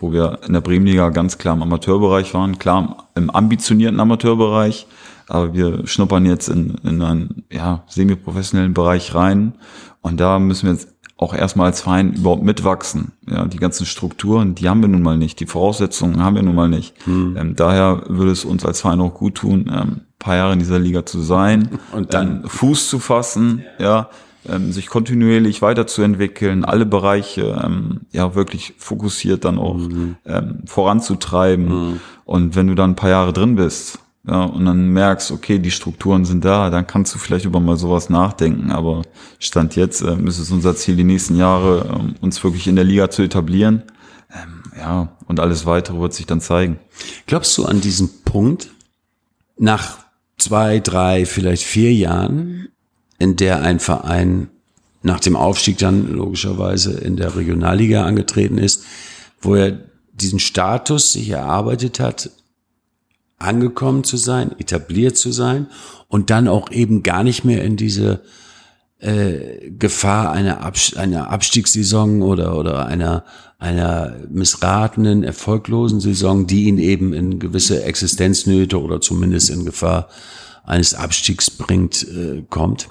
A: wo wir in der Bremenliga ganz klar im Amateurbereich waren, klar im ambitionierten Amateurbereich, aber wir schnuppern jetzt in, in einen ja, semi-professionellen Bereich rein und da müssen wir jetzt auch erstmal als Verein überhaupt mitwachsen. Ja, die ganzen Strukturen, die haben wir nun mal nicht, die Voraussetzungen haben wir nun mal nicht. Hm. Ähm, daher würde es uns als Verein auch gut tun, ähm, paar Jahre in dieser Liga zu sein und dann ähm, Fuß zu fassen, ja, ähm, sich kontinuierlich weiterzuentwickeln, alle Bereiche ähm, ja wirklich fokussiert dann auch mhm. ähm, voranzutreiben. Mhm. Und wenn du dann ein paar Jahre drin bist, ja, und dann merkst, okay, die Strukturen sind da, dann kannst du vielleicht über mal sowas nachdenken. Aber Stand jetzt ähm, ist es unser Ziel, die nächsten Jahre ähm, uns wirklich in der Liga zu etablieren. Ähm, ja, und alles weitere wird sich dann zeigen.
C: Glaubst du an diesen Punkt, nach zwei, drei, vielleicht vier Jahren, in der ein Verein nach dem Aufstieg dann logischerweise in der Regionalliga angetreten ist, wo er diesen Status sich erarbeitet hat, angekommen zu sein, etabliert zu sein und dann auch eben gar nicht mehr in diese äh, Gefahr einer, Abs einer Abstiegssaison oder, oder einer, einer missratenen, erfolglosen Saison, die ihn eben in gewisse Existenznöte oder zumindest in Gefahr eines Abstiegs bringt, äh, kommt?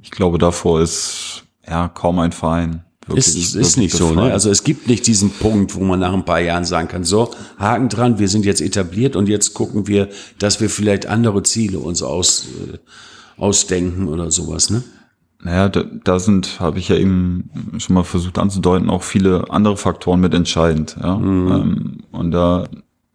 A: Ich glaube, davor ist ja kaum ein Verein
C: ist, ist wirklich nicht so. Ne? Also es gibt nicht diesen Punkt, wo man nach ein paar Jahren sagen kann, so, Haken dran, wir sind jetzt etabliert und jetzt gucken wir, dass wir vielleicht andere Ziele uns aus, äh, ausdenken oder sowas. Ne?
A: Naja, da, da sind, habe ich ja eben schon mal versucht anzudeuten, auch viele andere Faktoren mit entscheidend. Ja? Mhm. Ähm, und da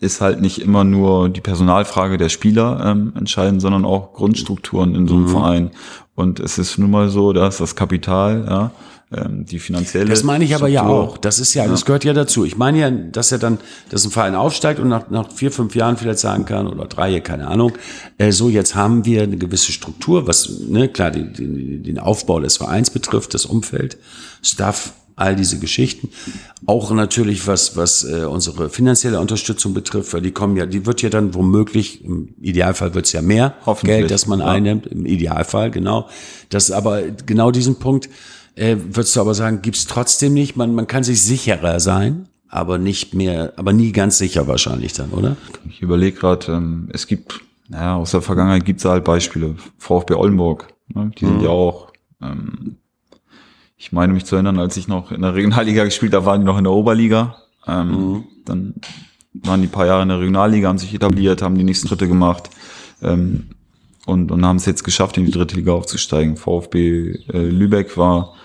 A: ist halt nicht immer nur die Personalfrage der Spieler ähm, entscheidend, sondern auch Grundstrukturen in so einem mhm. Verein. Und es ist nun mal so, dass das Kapital, ja, ähm, die finanzielle.
C: Das meine ich aber Struktur, ja auch. Das ist ja, das gehört ja dazu. Ich meine ja, dass er dann, dass ein Verein aufsteigt und nach, nach vier, fünf Jahren vielleicht sagen kann, oder drei, keine Ahnung, äh, so jetzt haben wir eine gewisse Struktur, was, ne, klar, die, die, den Aufbau des Vereins betrifft, das Umfeld, Staff, all diese Geschichten. Auch natürlich, was, was äh, unsere finanzielle Unterstützung betrifft, weil die kommen ja, die wird ja dann womöglich, im Idealfall wird es ja mehr Geld, das man ja. einnimmt, im Idealfall, genau. Das aber genau diesen Punkt, äh, würdest du aber sagen, gibt's trotzdem nicht. Man, man kann sich sicherer sein, aber nicht mehr, aber nie ganz sicher wahrscheinlich dann, oder?
A: Ich überlege gerade, ähm, es gibt, naja, aus der Vergangenheit gibt's halt Beispiele. VfB Oldenburg, ne? die sind mhm. ja auch, ähm, ich meine mich zu erinnern, als ich noch in der Regionalliga gespielt habe, waren die noch in der Oberliga. Ähm, mhm. Dann waren die paar Jahre in der Regionalliga, haben sich etabliert, haben die nächsten Schritte gemacht. Ähm, und, und haben es jetzt geschafft, in die dritte Liga aufzusteigen. VfB äh, Lübeck war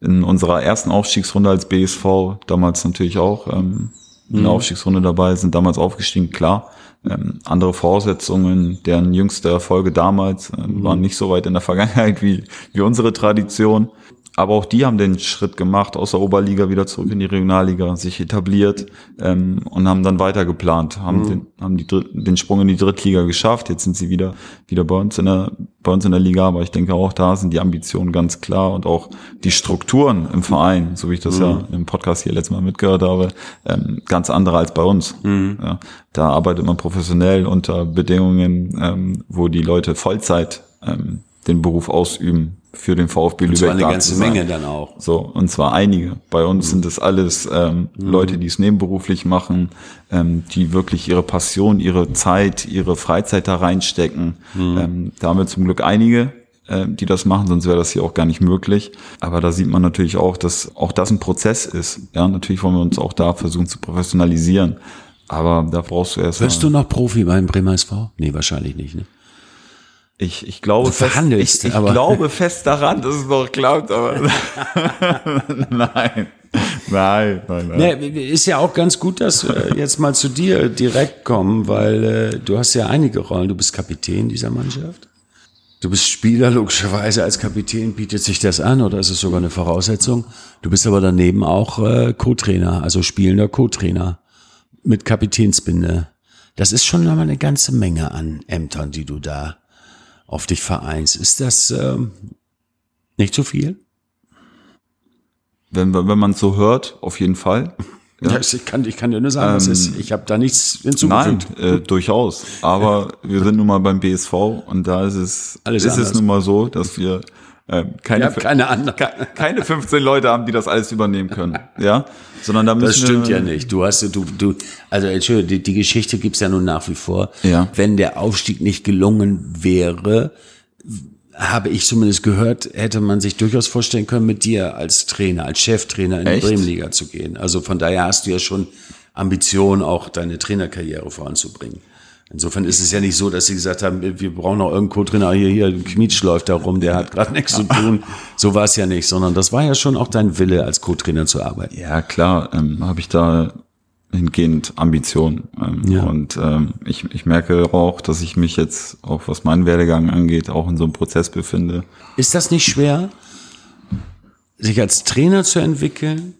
A: in unserer ersten Aufstiegsrunde als BSV damals natürlich auch ähm, in der mhm. Aufstiegsrunde dabei, sind damals aufgestiegen, klar. Ähm, andere Voraussetzungen, deren jüngste Erfolge damals äh, mhm. waren nicht so weit in der Vergangenheit wie, wie unsere Tradition. Aber auch die haben den Schritt gemacht, aus der Oberliga wieder zurück in die Regionalliga, sich etabliert ähm, und haben dann weiter geplant, haben, mhm. den, haben die Dritt, den Sprung in die Drittliga geschafft. Jetzt sind sie wieder, wieder bei uns in der, bei uns in der Liga, aber ich denke auch da sind die Ambitionen ganz klar und auch die Strukturen im Verein, so wie ich das mhm. ja im Podcast hier letztes Mal mitgehört habe, ähm, ganz andere als bei uns. Mhm. Ja, da arbeitet man professionell unter Bedingungen, ähm, wo die Leute Vollzeit ähm, den Beruf ausüben für den VfB Lübeck. Und zwar
C: eine ganze Menge dann auch.
A: So, und zwar einige. Bei uns mhm. sind es alles ähm, mhm. Leute, die es nebenberuflich machen, ähm, die wirklich ihre Passion, ihre Zeit, ihre Freizeit da reinstecken. Mhm. Ähm, da haben wir zum Glück einige, äh, die das machen, sonst wäre das hier auch gar nicht möglich. Aber da sieht man natürlich auch, dass auch das ein Prozess ist. Ja, natürlich wollen wir uns auch da versuchen zu professionalisieren. Aber da brauchst du erst.
C: Wirst du noch Profi beim Bremer SV? Nee, wahrscheinlich nicht, ne?
A: Ich, ich glaube fest, ich, ich glaube fest daran, dass es noch klappt, aber nein. Nein, nein,
C: nein. Nee, ist ja auch ganz gut, dass wir jetzt mal zu dir direkt kommen, weil äh, du hast ja einige Rollen. Du bist Kapitän dieser Mannschaft. Du bist Spieler, logischerweise als Kapitän bietet sich das an oder ist es sogar eine Voraussetzung. Du bist aber daneben auch äh, Co-Trainer, also spielender Co-Trainer mit Kapitänsbinde. Das ist schon mal eine ganze Menge an Ämtern, die du da auf dich vereinst. Ist das ähm, nicht zu viel?
A: Wenn, wenn man es so hört, auf jeden Fall.
C: Ja. ja ich, kann, ich kann dir nur sagen, ähm, was ist. Ich habe da nichts hinzugefügt.
A: Nein, äh, durchaus. Aber wir sind nun mal beim BSV und da ist es, Alles ist es nun mal so, dass wir keine,
C: keine, andere.
A: keine 15 Leute haben, die das alles übernehmen können. Ja, sondern da müssen
C: Das stimmt ja nicht. Du hast, du, du, also Entschuldigung, die, die Geschichte gibt's ja nun nach wie vor.
A: Ja.
C: Wenn der Aufstieg nicht gelungen wäre, habe ich zumindest gehört, hätte man sich durchaus vorstellen können, mit dir als Trainer, als Cheftrainer in Echt? die Bremenliga zu gehen. Also von daher hast du ja schon Ambition, auch deine Trainerkarriere voranzubringen. Insofern ist es ja nicht so, dass sie gesagt haben, wir brauchen noch irgendeinen Co-Trainer hier, hier, Kmitsch läuft da rum, der hat gerade nichts zu tun. So war es ja nicht, sondern das war ja schon auch dein Wille, als Co-Trainer zu arbeiten.
A: Ja, klar, ähm, habe ich da hingehend Ambitionen. Ähm, ja. Und ähm, ich, ich merke auch, dass ich mich jetzt, auch was meinen Werdegang angeht, auch in so einem Prozess befinde.
C: Ist das nicht schwer, sich als Trainer zu entwickeln,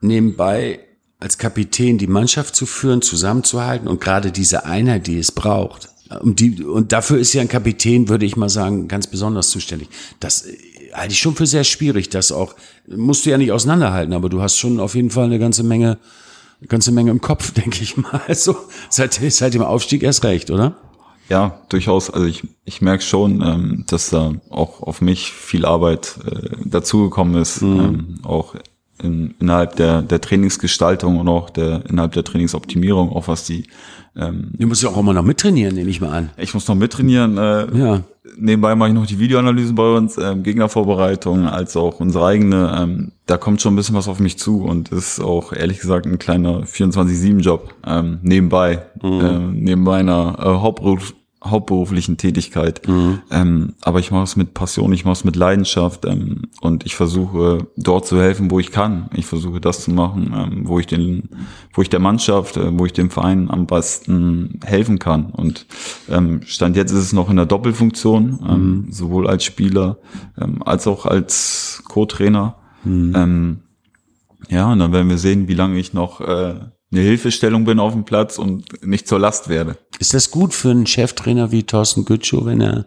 C: nebenbei als Kapitän die Mannschaft zu führen, zusammenzuhalten und gerade diese Einheit, die es braucht. Und, die, und dafür ist ja ein Kapitän, würde ich mal sagen, ganz besonders zuständig. Das äh, halte ich schon für sehr schwierig, das auch, musst du ja nicht auseinanderhalten, aber du hast schon auf jeden Fall eine ganze Menge, eine ganze Menge im Kopf, denke ich mal. So, seit, seit dem Aufstieg erst recht, oder?
A: Ja, durchaus. Also ich, ich merke schon, ähm, dass da auch auf mich viel Arbeit äh, dazugekommen ist, mhm. ähm, auch in, innerhalb der, der Trainingsgestaltung und auch der, innerhalb der Trainingsoptimierung, auch was die Ähm,
C: Du musst ja auch immer noch mittrainieren, nehme ich mal an.
A: ich muss noch mittrainieren. Äh,
C: Ja.
A: Nebenbei mache ich noch die Videoanalysen bei uns, ähm, Gegnervorbereitung, als auch unsere eigene. Ähm, da kommt schon ein bisschen was auf mich zu und ist auch ehrlich gesagt ein kleiner 24-7-Job ähm, nebenbei, ähm, neben meiner äh, Hauptberuf, hauptberuflichen Tätigkeit. Ähm, aber ich mache es mit Passion, ich mache es mit Leidenschaft ähm, und ich versuche dort zu helfen, wo ich kann. Ich versuche das zu machen, ähm, wo ich den, wo ich der Mannschaft, äh, wo ich dem Verein am besten helfen kann. Und ähm, stand jetzt ist es noch in der Doppelfunktion, ähm, sowohl als Spieler ähm, als auch als Co-Trainer. Ähm, ja, und dann werden wir sehen, wie lange ich noch äh, eine Hilfestellung bin auf dem Platz und nicht zur Last werde.
C: Ist das gut für einen Cheftrainer wie Thorsten Gütschow, wenn er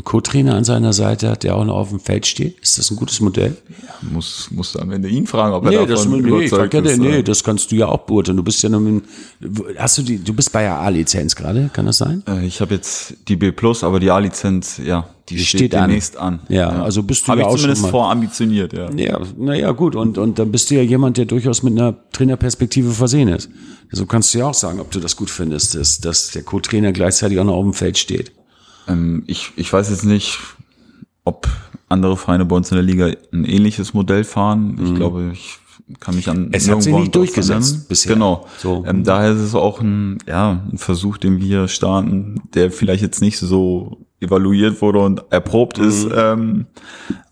C: einen Co-Trainer an seiner Seite hat, der auch noch auf dem Feld steht? Ist das ein gutes Modell?
A: Muss, muss am Ende ihn fragen, ob er
C: Nee,
A: davon
C: das, nee, ich frag ja,
A: ist.
C: nee,
A: äh.
C: das kannst du ja auch beurteilen. Du bist ja noch mit, hast du die, du bist bei der A-Lizenz gerade, kann das sein?
A: Äh, Ich habe jetzt die B Plus, aber die A-Lizenz, ja, die,
C: Die
A: steht,
C: steht an.
A: demnächst an.
C: Ja, also bist du
A: Habe
C: ja
A: ich
C: auch
A: zumindest
C: schon mal-
A: vorambitioniert, ja.
C: Ja, naja, gut. Und, und dann bist du ja jemand, der durchaus mit einer Trainerperspektive versehen ist. So kannst du ja auch sagen, ob du das gut findest, dass, dass der Co-Trainer gleichzeitig auch noch auf dem Feld steht.
A: Ähm, ich, ich weiß jetzt nicht, ob andere Vereine bei uns in der Liga ein ähnliches Modell fahren. Ich glaube, ich kann mich an
C: Mhm. Es hat sich nicht durchgesetzt bisher.
A: Genau.
C: So.
A: Ähm, daher ist es auch ein, ja, ein Versuch, den wir starten, der vielleicht jetzt nicht so evaluiert wurde und erprobt ist.
C: Mhm.
A: Ähm,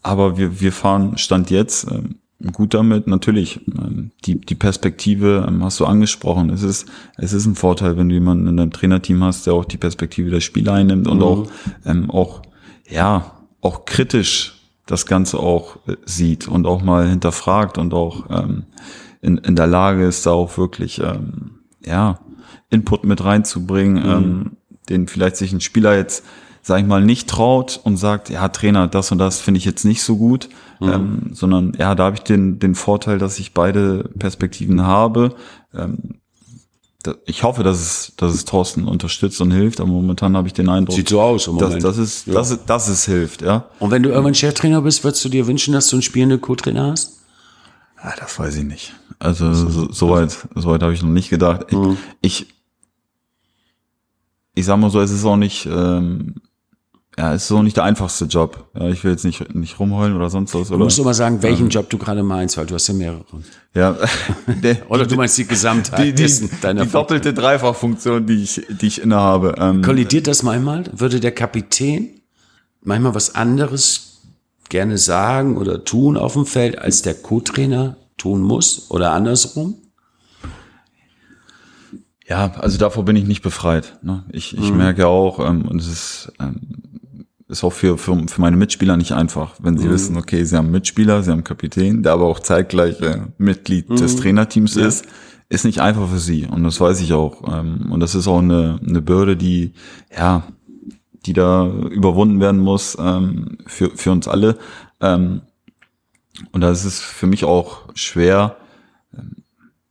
A: aber wir, wir fahren Stand jetzt ähm, gut damit. Natürlich, ähm, die, die Perspektive ähm, hast du angesprochen. Es ist, es ist ein Vorteil, wenn du jemanden in deinem Trainerteam hast, der auch die Perspektive der Spieler einnimmt und auch, ähm, auch, ja, auch kritisch das Ganze auch äh, sieht und auch mal hinterfragt und auch ähm, in, in der Lage ist, da auch wirklich ähm, ja, Input mit reinzubringen, ähm, den vielleicht sich ein Spieler jetzt, sag ich mal, nicht traut und sagt, ja, Trainer, das und das finde ich jetzt nicht so gut, ähm, sondern ja, da habe ich den, den Vorteil, dass ich beide Perspektiven habe. Ähm, da, ich hoffe, dass es, dass es Thorsten unterstützt und hilft, aber momentan habe ich den Eindruck,
C: Sieht so aus im
A: dass,
C: Moment.
A: dass, es, dass, es, dass es hilft, ja.
C: Und wenn du irgendwann Cheftrainer bist, würdest du dir wünschen, dass du einen spielenden Co-Trainer hast?
A: Ah, das weiß ich nicht. Also so, so weit, so weit habe ich noch nicht gedacht. Ich,
C: Mhm.
A: ich, ich sag mal so, es ist auch nicht, ähm, ja, es ist auch nicht der einfachste Job. Ja, ich will jetzt nicht nicht rumheulen oder sonst was.
C: Du
A: Oder,
C: musst immer sagen, welchen Job du gerade meinst, weil du hast ja mehrere.
A: ja, der,
C: Oder du meinst die Gesamtheit
A: die, die,
C: dessen, deiner
A: die doppelte Dreifachfunktion, die ich, die ich innehabe. Ähm,
C: Kollidiert das manchmal? Würde der Kapitän manchmal was anderes gerne sagen oder tun auf dem Feld, als der Co-Trainer tun muss oder andersrum?
A: Ja, also davor bin ich nicht befreit. Ne? Ich, ich merke auch, ähm, und es ist, ähm, ist auch für, für, für meine Mitspieler nicht einfach, wenn sie wissen, okay, sie haben Mitspieler, sie haben Kapitän, der aber auch zeitgleich äh, Mitglied des Trainerteams ist, ist nicht einfach für sie. Und das weiß ich auch. Ähm, und das ist auch eine, eine Bürde, die, ja, die da überwunden werden muss ähm, für, für uns alle. Ähm, und da ist es für mich auch schwer,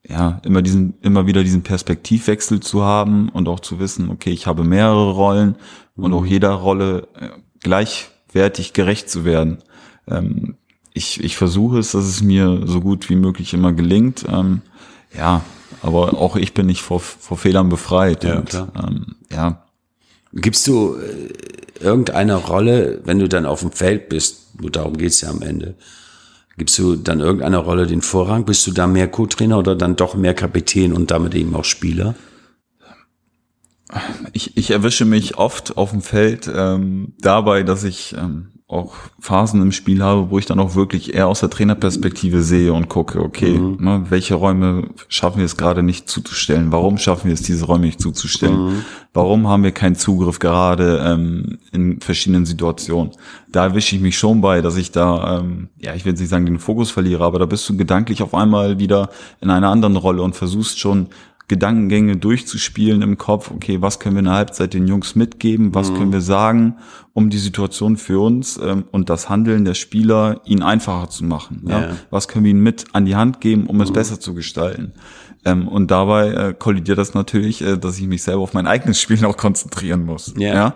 A: ja, immer diesen, immer wieder diesen Perspektivwechsel zu haben und auch zu wissen, okay, ich habe mehrere Rollen und auch jeder Rolle äh, gleichwertig gerecht zu werden. Ähm, ich, ich versuche es, dass es mir so gut wie möglich immer gelingt. Ähm, ja, aber auch ich bin nicht vor, vor Fehlern befreit.
C: Ja,
A: und,
C: klar.
A: Ähm, ja,
C: Gibst du äh, irgendeine Rolle, wenn du dann auf dem Feld bist, nur darum geht's ja am Ende, gibst du dann irgendeiner Rolle den Vorrang? Bist du da mehr Co-Trainer oder dann doch mehr Kapitän und damit eben auch Spieler?
A: Ich, ich erwische mich oft auf dem Feld ähm, dabei, dass ich ähm, auch Phasen im Spiel habe, wo ich dann auch wirklich eher aus der Trainerperspektive sehe und gucke, okay, ne, welche Räume schaffen wir es gerade nicht zuzustellen? Warum schaffen wir es, diese Räume nicht zuzustellen? Warum haben wir keinen Zugriff gerade ähm, in verschiedenen Situationen? Da erwische ich mich schon bei, dass ich da, ähm, ja, ich will nicht sagen, den Fokus verliere, aber da bist du gedanklich auf einmal wieder in einer anderen Rolle und versuchst schon Gedankengänge durchzuspielen im Kopf, okay, was können wir in der Halbzeit den Jungs mitgeben, was können wir sagen, um die Situation für uns ähm, und das Handeln der Spieler ihnen einfacher zu machen. Ja?
C: Ja.
A: Was können wir ihnen mit an die Hand geben, um es besser zu gestalten. Ähm, und dabei äh, kollidiert das natürlich, äh, dass ich mich selber auf mein eigenes Spiel noch konzentrieren muss.
C: Ja.
A: Ja?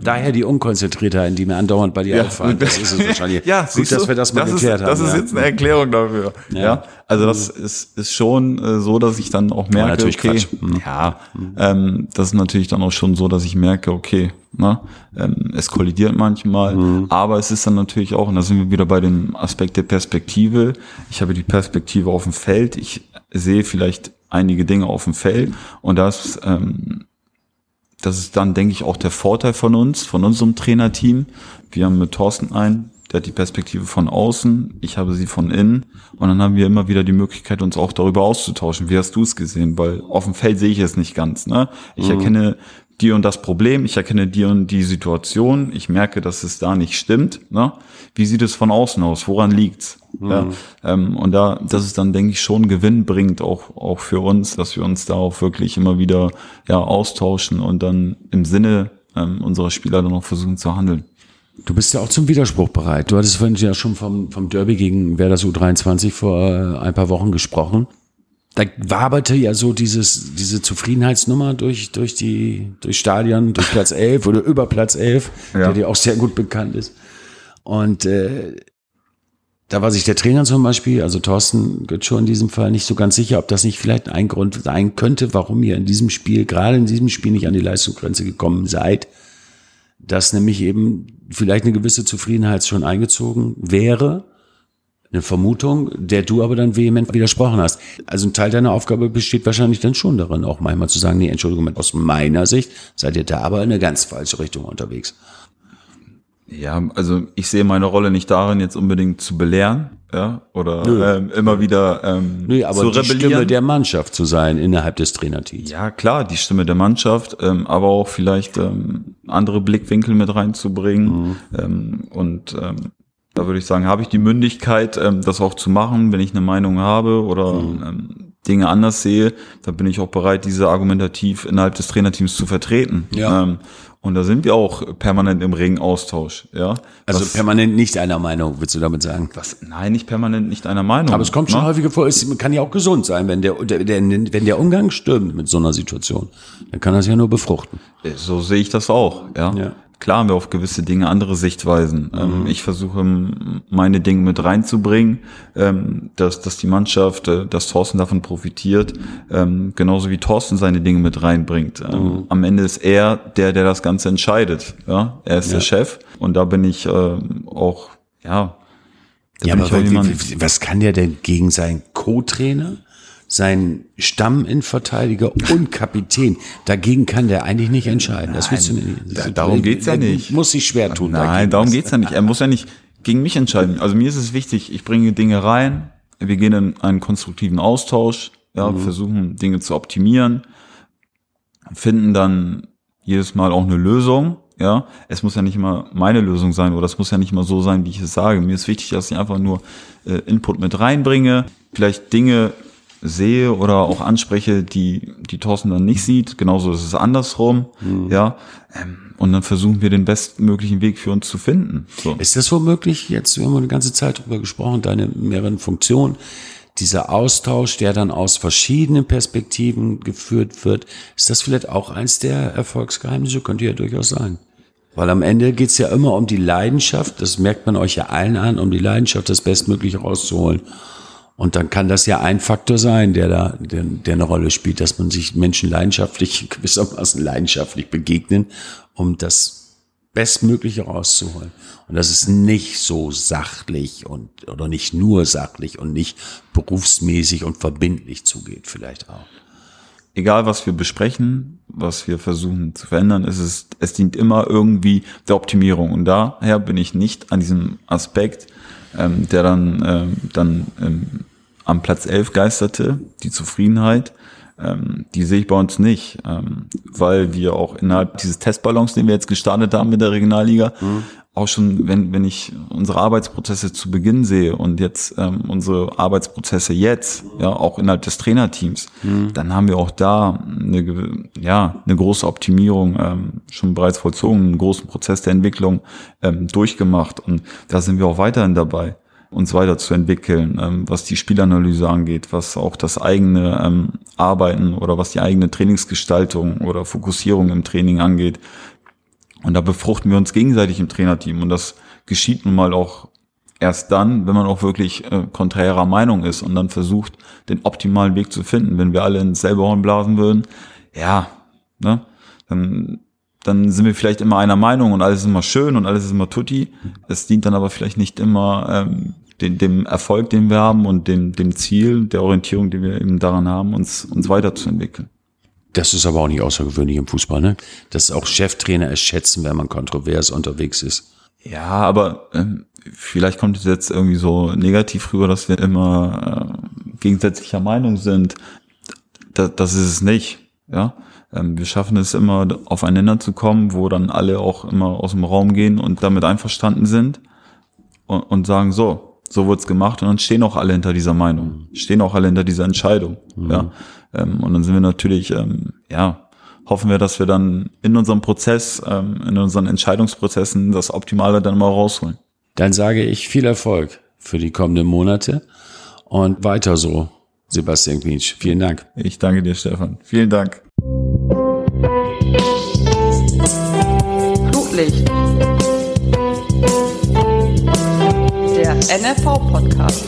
C: Daher die Unkonzentriertheit, die mir andauernd bei dir
A: Ja.
C: auffallen. Das ist es wahrscheinlich.
A: ja,
C: Gut, dass wir das mal
A: ist,
C: geklärt haben.
A: Das ist
C: ja.
A: jetzt eine Erklärung dafür. Ja. Also das ist, ist schon äh, so, dass ich dann auch merke,
C: natürlich
A: okay,
C: Quatsch. Mhm.
A: ja, ähm, das ist natürlich dann auch schon so, dass ich merke, okay, ne, ähm, es kollidiert manchmal,
C: Mhm.
A: aber es ist dann natürlich auch, und da sind wir wieder bei dem Aspekt der Perspektive. Ich habe die Perspektive auf dem Feld, ich sehe vielleicht einige Dinge auf dem Feld und das ähm, das ist dann, denke ich, auch der Vorteil von uns, von unserem Trainerteam. Wir haben mit Thorsten einen, der hat die Perspektive von außen, ich habe sie von innen und dann haben wir immer wieder die Möglichkeit, uns auch darüber auszutauschen. Wie hast du es gesehen? Weil auf dem Feld sehe ich es nicht ganz. Ne? Ich erkenne die und das Problem, ich erkenne die und die Situation, ich merke, dass es da nicht stimmt. Ne? Wie sieht es von außen aus? Woran liegt's? Ja, ähm, und da, das ist dann, denke ich, schon gewinnbringend auch, auch für uns, dass wir uns da auch wirklich immer wieder ja, austauschen und dann im Sinne ähm, unserer Spieler dann auch versuchen zu handeln.
C: Du bist ja auch zum Widerspruch bereit. Du hattest vorhin ja schon vom, vom Derby gegen Werder U23 vor äh, ein paar Wochen gesprochen. Da waberte ja so dieses, diese Zufriedenheitsnummer durch, durch die, durch Stadion, durch Platz 11 oder über Platz 11,
A: Ja.
C: der dir auch sehr gut bekannt ist. Und äh, da war sich der Trainer zum Beispiel, also Thorsten Götschur in diesem Fall, nicht so ganz sicher, ob das nicht vielleicht ein Grund sein könnte, warum ihr in diesem Spiel, gerade in diesem Spiel nicht an die Leistungsgrenze gekommen seid dass nämlich eben vielleicht eine gewisse Zufriedenheit schon eingezogen wäre. Eine Vermutung, der du aber dann vehement widersprochen hast. Also ein Teil deiner Aufgabe besteht wahrscheinlich dann schon darin, auch manchmal zu sagen, nee, Entschuldigung, aus meiner Sicht seid ihr da aber in eine ganz falsche Richtung unterwegs.
A: Ja, also ich sehe meine Rolle nicht darin, jetzt unbedingt zu belehren, ja, oder ähm, immer wieder ähm,
C: Nee, aber
A: zu
C: die
A: rebellieren.
C: Stimme der Mannschaft zu sein innerhalb des Trainerteams.
A: Ja, klar, die Stimme der Mannschaft, ähm, aber auch vielleicht ähm, andere Blickwinkel mit reinzubringen. Ähm, und ähm, da würde ich sagen, habe ich die Mündigkeit, ähm, das auch zu machen, wenn ich eine Meinung habe oder ähm, Dinge anders sehe, da bin ich auch bereit, diese argumentativ innerhalb des Trainerteams zu vertreten.
C: Ja.
A: Ähm, und da sind wir auch permanent im regen Austausch. Ja,
C: Also
A: was,
C: permanent nicht einer Meinung, willst du damit sagen?
A: was, nein, nicht permanent, nicht einer Meinung.
C: Aber es kommt schon
A: ne?
C: häufiger vor, es kann ja auch gesund sein, wenn der, der, der, wenn der Umgang stimmt mit so einer Situation, dann kann das ja nur befruchten.
A: So sehe ich das auch, ja.
C: Ja.
A: Klar haben wir auf gewisse Dinge andere Sichtweisen. Ähm, ich versuche meine Dinge mit reinzubringen, ähm, dass, dass die Mannschaft, äh, dass Thorsten davon profitiert, ähm, genauso wie Thorsten seine Dinge mit reinbringt. Ähm, Am Ende ist er der, der das Ganze entscheidet. Ja, er ist der Chef und da bin ich ähm, auch, ja.
C: Ja, aber was kann der denn gegen seinen Co-Trainer, seinen Stamminverteidiger und Kapitän? Dagegen kann der eigentlich nicht entscheiden. Das willst du nicht.
A: da- darum geht's ja nicht.
C: Muss sich schwer tun.
A: Nein,
C: dagegen.
A: darum geht's ja nicht. Er muss ja nicht gegen mich entscheiden. Also mir ist es wichtig, ich bringe Dinge rein, wir gehen in einen konstruktiven Austausch, ja, versuchen Dinge zu optimieren, finden dann jedes Mal auch eine Lösung. Ja, es muss ja nicht immer meine Lösung sein oder es muss ja nicht immer so sein, wie ich es sage. Mir ist wichtig, dass ich einfach nur äh, Input mit reinbringe, vielleicht Dinge sehe oder auch anspreche, die die Thorsten dann nicht sieht. Genauso ist es andersrum. Ja, ähm, und dann versuchen wir den bestmöglichen Weg für uns zu finden. So.
C: Ist das womöglich jetzt, wir haben eine ganze Zeit drüber gesprochen, deine mehreren Funktionen, dieser Austausch, der dann aus verschiedenen Perspektiven geführt wird, ist das vielleicht auch eins der Erfolgsgeheimnisse? Könnte ja durchaus sein. Weil am Ende geht's ja immer um die Leidenschaft, das merkt man euch ja allen an, um die Leidenschaft, das Bestmögliche rauszuholen. Und dann kann das ja ein Faktor sein, der da, der, der eine Rolle spielt, dass man sich Menschen leidenschaftlich, gewissermaßen leidenschaftlich begegnen, um das Bestmögliche rauszuholen. Und dass es nicht so sachlich und, oder nicht nur sachlich und nicht berufsmäßig und verbindlich zugeht, vielleicht auch.
A: egal was wir besprechen, was wir versuchen zu verändern, ist es, es dient immer irgendwie der Optimierung. Und daher bin ich nicht an diesem Aspekt, ähm, der dann, ähm, dann ähm, am Platz 11 geisterte, die Zufriedenheit, ähm, die sehe ich bei uns nicht, ähm, weil wir auch innerhalb dieses Testballons, den wir jetzt gestartet haben mit der Regionalliga, auch schon, wenn, wenn ich unsere Arbeitsprozesse zu Beginn sehe und jetzt ähm, unsere Arbeitsprozesse jetzt, ja, auch innerhalb des Trainerteams, dann haben wir auch da eine, ja, eine große Optimierung ähm, schon bereits vollzogen, einen großen Prozess der Entwicklung ähm, durchgemacht und da sind wir auch weiterhin dabei uns weiterzuentwickeln, ähm, was die Spielanalyse angeht, was auch das eigene ähm, Arbeiten oder was die eigene Trainingsgestaltung oder Fokussierung im Training angeht. Und da befruchten wir uns gegenseitig im Trainerteam. Und das geschieht nun mal auch erst dann, wenn man auch wirklich äh, konträrer Meinung ist und dann versucht, den optimalen Weg zu finden. Wenn wir alle ins selbe Horn blasen würden, ja, ne, dann, dann sind wir vielleicht immer einer Meinung und alles ist immer schön und alles ist immer tutti. Es dient dann aber vielleicht nicht immer ähm, den, dem Erfolg, den wir haben und dem, dem Ziel, der Orientierung, die wir eben daran haben, uns, uns weiterzuentwickeln.
C: Das ist aber auch nicht außergewöhnlich im Fußball, ne? Dass auch Cheftrainer es schätzen, wenn man kontrovers unterwegs ist.
A: Ja, aber ähm, vielleicht kommt es jetzt irgendwie so negativ rüber, dass wir immer äh, gegensätzlicher Meinung sind. Da, das ist es nicht. Ja, ähm, wir schaffen es immer aufeinander zu kommen, wo dann alle auch immer aus dem Raum gehen und damit einverstanden sind und, und sagen so, so wird's gemacht und dann stehen auch alle hinter dieser Meinung, stehen auch alle hinter dieser Entscheidung. Mhm. Ja, ähm, und dann sind wir natürlich, ähm, ja, hoffen wir, dass wir dann in unserem Prozess, ähm, in unseren Entscheidungsprozessen das Optimale dann mal rausholen.
C: Dann sage ich viel Erfolg für die kommenden Monate und weiter so, Sebastian Quietsch. Vielen Dank.
A: Ich danke dir, Stefan. Vielen Dank.
B: Flutlicht. Der NFV-Podcast.